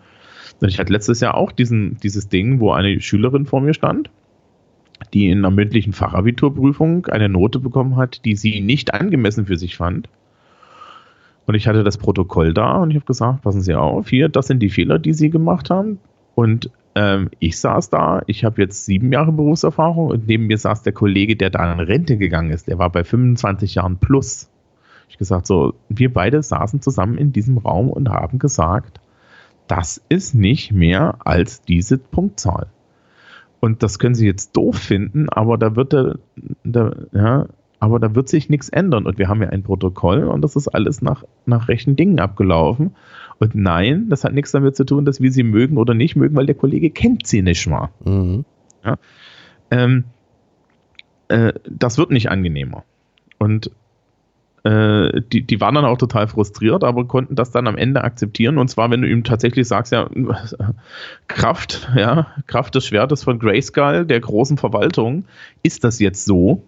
Ich hatte letztes Jahr auch diesen, dieses Ding, wo eine Schülerin vor mir stand, die in einer mündlichen Fachabiturprüfung eine Note bekommen hat, die sie nicht angemessen für sich fand. Und ich hatte das Protokoll da und ich habe gesagt, passen Sie auf, hier, das sind die Fehler, die Sie gemacht haben. Und ähm, ich saß da, ich habe jetzt sieben Jahre Berufserfahrung und neben mir saß der Kollege, der da in Rente gegangen ist. Der war bei 25 Jahren plus. Ich gesagt, so, wir beide saßen zusammen in diesem Raum und haben gesagt, das ist nicht mehr als diese Punktzahl. Und das können Sie jetzt doof finden, aber da wird der, der ja, aber da wird sich nichts ändern. Und wir haben ja ein Protokoll und das ist alles nach, nach rechten Dingen abgelaufen. Und nein, das hat nichts damit zu tun, dass wir sie mögen oder nicht mögen, weil der Kollege kennt sie nicht mal. Mhm. Ja? Ähm, äh, das wird nicht angenehmer. Und äh, die, die waren dann auch total frustriert, aber konnten das dann am Ende akzeptieren. Und zwar, wenn du ihm tatsächlich sagst, ja, [LAUGHS] Kraft, ja, Kraft des Schwertes von Grayskull, der großen Verwaltung, ist das jetzt so?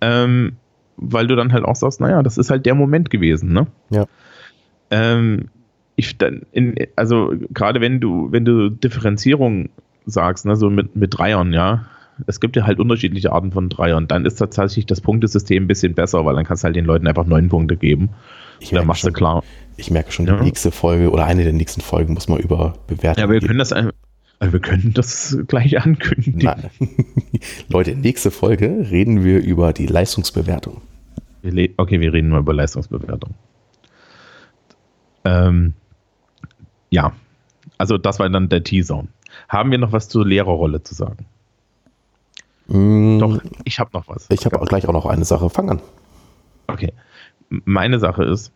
Ähm, weil du dann halt auch sagst, naja, das ist halt der Moment gewesen, ne? Ja. Ähm, ich dann in, also gerade wenn du, wenn du Differenzierung sagst, ne, so mit, mit Dreiern, ja, es gibt ja halt unterschiedliche Arten von Dreiern, dann ist tatsächlich das Punktesystem ein bisschen besser, weil dann kannst du halt den Leuten einfach neun Punkte geben. Ich dann machst schon, du klar. Ich merke schon, die ja. nächste Folge oder eine der nächsten Folgen muss man über Bewertungen. Ja, wir geben. können das also wir können das gleich ankündigen. Nein. [LAUGHS] Leute, nächste Folge reden wir über die Leistungsbewertung. Okay, wir reden mal über Leistungsbewertung. Ähm, ja, also das war dann der Teaser. Haben wir noch was zur Lehrerrolle zu sagen? Mm, Doch, ich habe noch was. Ich habe gleich auch noch eine Sache. Fang an. Okay. Meine Sache ist,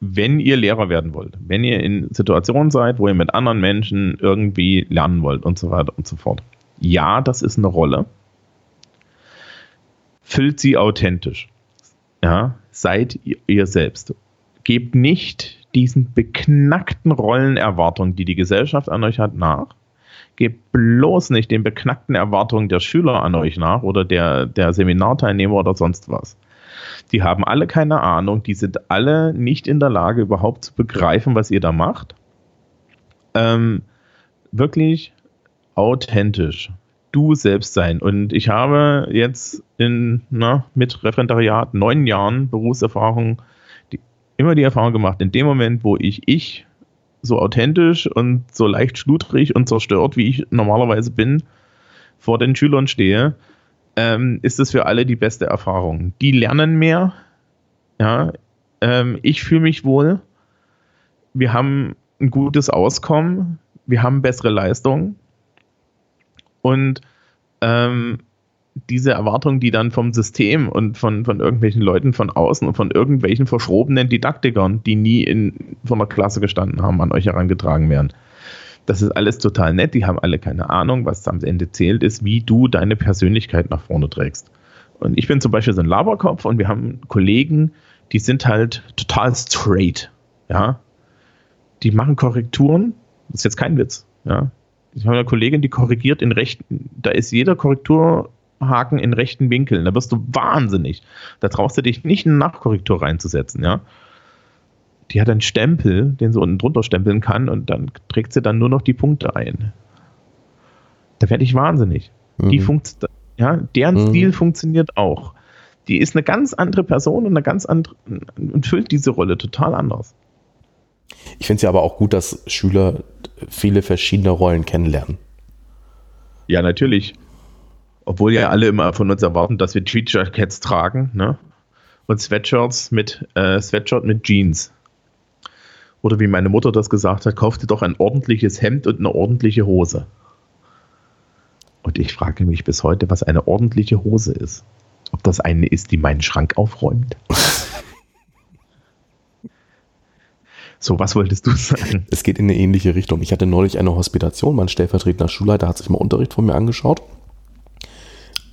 wenn ihr Lehrer werden wollt, wenn ihr in Situationen seid, wo ihr mit anderen Menschen irgendwie lernen wollt und so weiter und so fort. Ja, das ist eine Rolle. Füllt sie authentisch. Ja, seid ihr selbst. Gebt nicht diesen beknackten Rollenerwartungen, die die Gesellschaft an euch hat, nach. Gebt bloß nicht den beknackten Erwartungen der Schüler an euch nach oder der, der Seminarteilnehmer oder sonst was die haben alle keine Ahnung, die sind alle nicht in der Lage, überhaupt zu begreifen, was ihr da macht. Ähm, wirklich authentisch. Du selbst sein. Und ich habe jetzt in, na, mit Referendariat neun Jahren Berufserfahrung die, immer die Erfahrung gemacht, in dem Moment, wo ich ich so authentisch und so leicht schludrig und zerstört, wie ich normalerweise bin, vor den Schülern stehe, ähm, ist es für alle die beste Erfahrung. Die lernen mehr. Ja, ähm, ich fühle mich wohl. Wir haben ein gutes Auskommen. Wir haben bessere Leistung. Und ähm, diese Erwartung, die dann vom System und von, von irgendwelchen Leuten von außen und von irgendwelchen verschrobenen Didaktikern, die nie in von der Klasse gestanden haben, an euch herangetragen werden. Das ist alles total nett, die haben alle keine Ahnung. Was am Ende zählt, ist, wie du deine Persönlichkeit nach vorne trägst. Und ich bin zum Beispiel so ein Laberkopf und wir haben Kollegen, die sind halt total straight. Ja. Die machen Korrekturen. Das ist jetzt kein Witz. Ja. Ich habe eine Kollegin, die korrigiert in rechten, da ist jeder Korrekturhaken in rechten Winkeln. Da wirst du wahnsinnig. Da traust du dich nicht eine Nachkorrektur reinzusetzen, ja. Die hat einen Stempel, den sie unten drunter stempeln kann und dann trägt sie dann nur noch die Punkte ein. Da werde ich wahnsinnig. Mhm. Die funkt, ja, deren mhm. Stil funktioniert auch. Die ist eine ganz andere Person und eine ganz andere und füllt diese Rolle total anders. Ich finde es ja aber auch gut, dass Schüler viele verschiedene Rollen kennenlernen. Ja, natürlich. Obwohl ja alle immer von uns erwarten, dass wir Tweet Jackets tragen, ne? Und Sweatshirts mit äh, Sweatshirt mit Jeans. Oder wie meine Mutter das gesagt hat, kauf dir doch ein ordentliches Hemd und eine ordentliche Hose. Und ich frage mich bis heute, was eine ordentliche Hose ist. Ob das eine ist, die meinen Schrank aufräumt? [LAUGHS] So, was wolltest du sagen? Es geht in eine ähnliche Richtung. Ich hatte neulich eine Hospitation, mein stellvertretender Schulleiter hat sich mal Unterricht von mir angeschaut.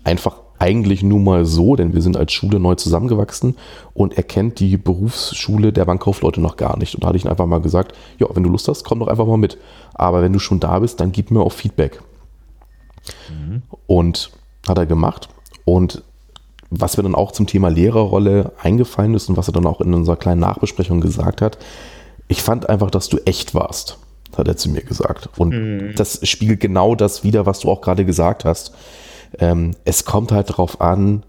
Einfach eigentlich nur mal so, denn wir sind als Schule neu zusammengewachsen und er kennt die Berufsschule der Bankkaufleute noch gar nicht. Und da hatte ich ihn einfach mal gesagt, ja, wenn du Lust hast, komm doch einfach mal mit. Aber wenn du schon da bist, dann gib mir auch Feedback. Mhm. Und hat er gemacht. Und was mir dann auch zum Thema Lehrerrolle eingefallen ist und was er dann auch in unserer kleinen Nachbesprechung gesagt hat, ich fand einfach, dass du echt warst, hat er zu mir gesagt. Und mhm. das spiegelt genau das wieder, was du auch gerade gesagt hast. Ähm, es kommt halt darauf an,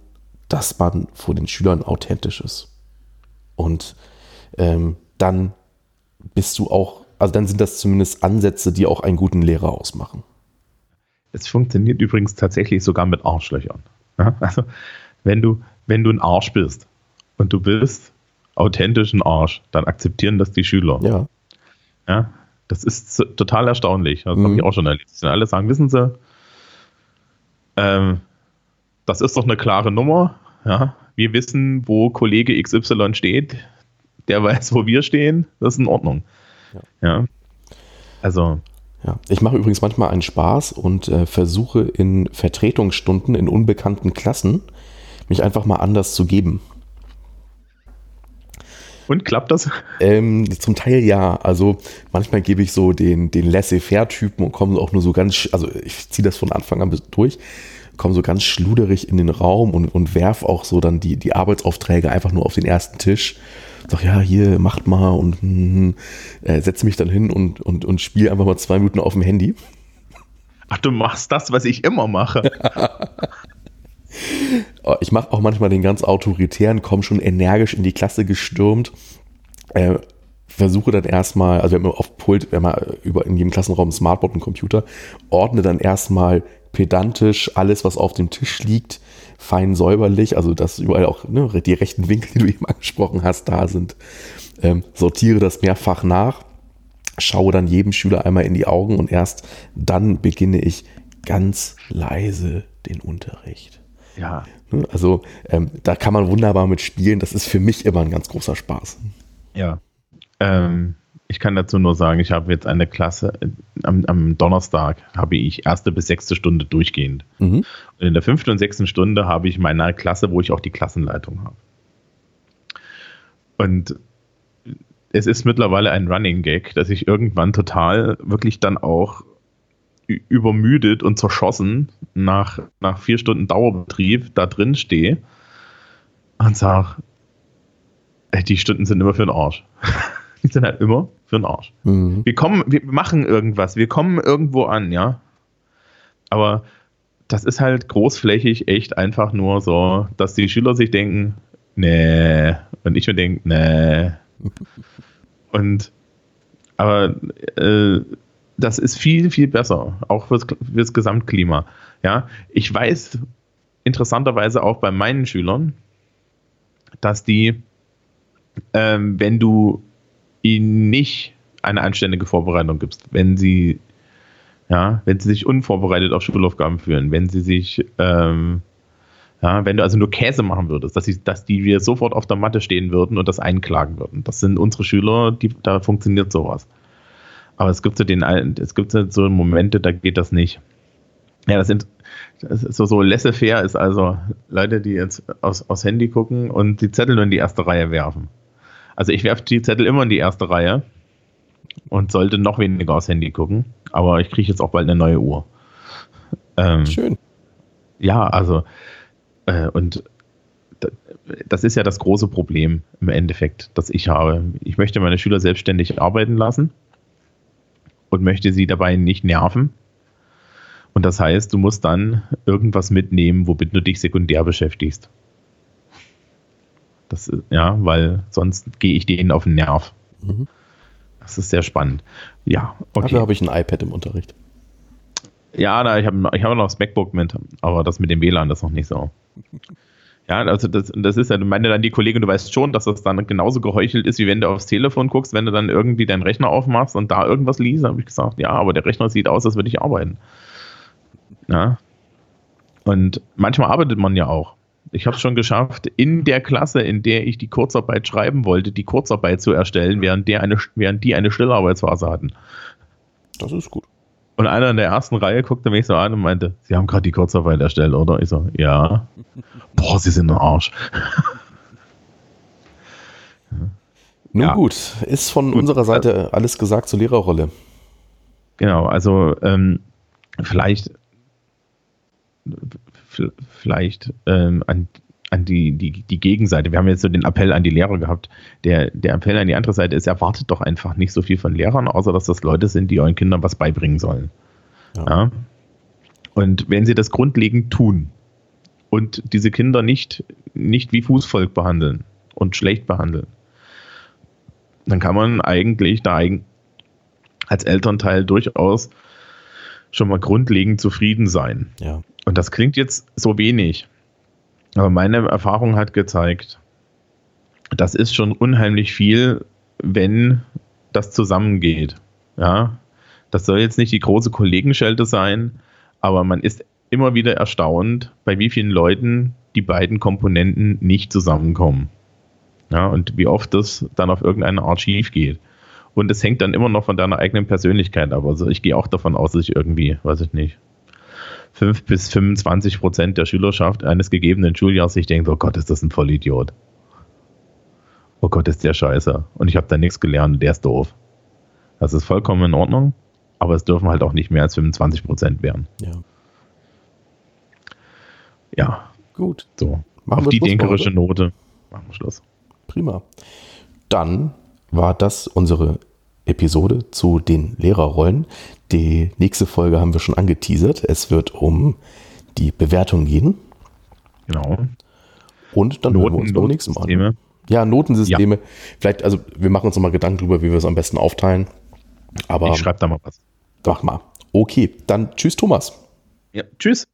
dass man vor den Schülern authentisch ist. Und ähm, dann bist du auch, also dann sind das zumindest Ansätze, die auch einen guten Lehrer ausmachen. Es funktioniert übrigens tatsächlich sogar mit Arschlöchern. Also, wenn du, wenn du ein Arsch bist und du bist authentischen Arsch, dann akzeptieren das die Schüler. Ja. Ja, das ist total erstaunlich. Das mhm. habe ich auch schon erlebt. Alle sagen, wissen Sie, ähm, das ist doch eine klare Nummer. Ja, wir wissen, wo Kollege XY steht. Der weiß, wo wir stehen. Das ist in Ordnung. Ja. ja. Also. Ja, ich mache übrigens manchmal einen Spaß und äh, versuche in Vertretungsstunden in unbekannten Klassen mich einfach mal anders zu geben. Und klappt das? Ähm, zum Teil ja. Also manchmal gebe ich so den, den Laissez-faire-Typen und komme auch nur so ganz, also ich ziehe das von Anfang an bis durch, komme so ganz schluderig in den Raum und, und werf auch so dann die, die Arbeitsaufträge einfach nur auf den ersten Tisch. Sag, ja, hier, macht mal und mm, äh, setze mich dann hin und, und, und spiele einfach mal zwei Minuten auf dem Handy. Ach, du machst das, was ich immer mache. [LAUGHS] Äh, ich mache auch manchmal den ganz autoritären, komme schon energisch in die Klasse gestürmt. Äh, versuche dann erstmal, also wir haben auf Pult, wir haben über in jedem Klassenraum ein Smartboard und Computer, ordne dann erstmal pedantisch alles, was auf dem Tisch liegt, fein säuberlich, also dass überall auch ne, die rechten Winkel, die du eben angesprochen hast, da sind. Ähm, sortiere das mehrfach nach, schaue dann jedem Schüler einmal in die Augen und erst dann beginne ich ganz leise den Unterricht. Ja. Ne, also ähm, da kann man wunderbar mit spielen. Das ist für mich immer ein ganz großer Spaß. Ja. Ähm, ich kann dazu nur sagen, ich habe jetzt eine Klasse, am, am, Donnerstag habe ich erste bis sechste Stunde durchgehend. Mhm. Und in der fünften und sechsten Stunde habe ich meine Klasse, wo ich auch die Klassenleitung habe. Und es ist mittlerweile ein Running Gag, dass ich irgendwann total wirklich dann auch übermüdet und zerschossen nach, nach vier Stunden Dauerbetrieb da drin stehe und sage, die Stunden sind immer für den Arsch. [LAUGHS] die sind halt immer für den Arsch. Mhm. Wir kommen, wir machen irgendwas, wir kommen irgendwo an, ja. Aber das ist halt großflächig echt einfach nur so, dass die Schüler sich denken, nee, und ich mir denke, nee. [LAUGHS] Und aber äh, das ist viel, viel besser, auch fürs, fürs Gesamtklima. Ja, ich weiß interessanterweise auch bei meinen Schülern, dass die, ähm, wenn du ihnen nicht eine anständige Vorbereitung gibst, wenn sie, ja, wenn sie sich unvorbereitet auf Schulaufgaben fühlen, wenn sie sich, ähm, ja, wenn du also nur Käse machen würdest, dass, sie, dass die wir sofort auf der Matte stehen würden und das einklagen würden. Das sind unsere Schüler, die, da funktioniert sowas. Aber es gibt so den, es gibt so Momente, da geht das nicht. Ja, das sind das ist so, so laissez-faire ist also Leute, die jetzt aus, aus Handy gucken und die Zettel nur in die erste Reihe werfen. Also ich werfe die Zettel immer in die erste Reihe und sollte noch weniger aufs Handy gucken. Aber ich kriege jetzt auch bald eine neue Uhr. Ähm, Schön. Ja, also äh, und das ist ja das große Problem im Endeffekt, das ich habe. Ich möchte meine Schüler selbstständig arbeiten lassen und möchte sie dabei nicht nerven. Und das heißt, du musst dann irgendwas mitnehmen, womit du dich sekundär beschäftigst. Das, ja, weil sonst gehe ich denen auf den Nerv. Mhm. Das ist sehr spannend. Ja, okay. Dafür habe ich ein iPad im Unterricht. Ja, da, ich habe ich hab noch das MacBook mit, aber das mit dem WLAN, das ist noch nicht so. [LAUGHS] Ja, also das, das ist ja, du meine dann die Kollegin, du weißt schon, dass das dann genauso geheuchelt ist, wie wenn du aufs Telefon guckst, wenn du dann irgendwie deinen Rechner aufmachst und da irgendwas liest, habe ich gesagt, ja, aber der Rechner sieht aus, als würde ich arbeiten. Ja. Und manchmal arbeitet man ja auch. Ich habe es schon geschafft, in der Klasse, in der ich die Kurzarbeit schreiben wollte, die Kurzarbeit zu erstellen, während, der eine, während die eine Stillarbeitsphase hatten. Das ist gut. Und einer in der ersten Reihe guckte mich so an und meinte, Sie haben gerade die Kurzarbeit erstellt, oder? Ich so, ja. Boah, Sie sind ein Arsch. [LAUGHS] Nun ja. gut, ist von gut. unserer Seite alles gesagt zur Lehrerrolle. Genau, also ähm, vielleicht, vielleicht ähm, an an die, die, die Gegenseite. Wir haben jetzt so den Appell an die Lehrer gehabt. Der, der Appell an die andere Seite ist, erwartet doch einfach nicht so viel von Lehrern, außer dass das Leute sind, die euren Kindern was beibringen sollen. Ja. ja? Und wenn sie das grundlegend tun und diese Kinder nicht, nicht wie Fußvolk behandeln und schlecht behandeln, dann kann man eigentlich da als Elternteil durchaus schon mal grundlegend zufrieden sein. Ja. Und das klingt jetzt so wenig. Aber meine Erfahrung hat gezeigt, das ist schon unheimlich viel, wenn das zusammengeht. Ja, das soll jetzt nicht die große Kollegenschelte sein, aber man ist immer wieder erstaunt, bei wie vielen Leuten die beiden Komponenten nicht zusammenkommen. Ja, und wie oft das dann auf irgendeine Art schief geht. Und es hängt dann immer noch von deiner eigenen Persönlichkeit ab. Also ich gehe auch davon aus, dass ich irgendwie, weiß ich nicht, 5 bis 25 Prozent der Schülerschaft eines gegebenen Schuljahres sich denkt, oh Gott, ist das ein Vollidiot. Oh Gott, ist der scheiße. Und ich habe da nichts gelernt, der ist doof. Das ist vollkommen in Ordnung, aber es dürfen halt auch nicht mehr als 25 Prozent werden. Ja. Ja. Gut. So. Machen Auf die denkerische Note machen wir Schluss. Prima. Dann war das unsere Episode zu den Lehrerrollen. Die nächste Folge haben wir schon angeteasert. Es wird um die Bewertung gehen. Genau. Und dann Noten, hören wir uns beim nächsten Mal. Ja, Notensysteme. Ja. Vielleicht, also wir machen uns nochmal Gedanken drüber, wie wir es am besten aufteilen. Aber ich schreibe da mal was. Mach mal. Okay, dann tschüss, Thomas. Ja, tschüss.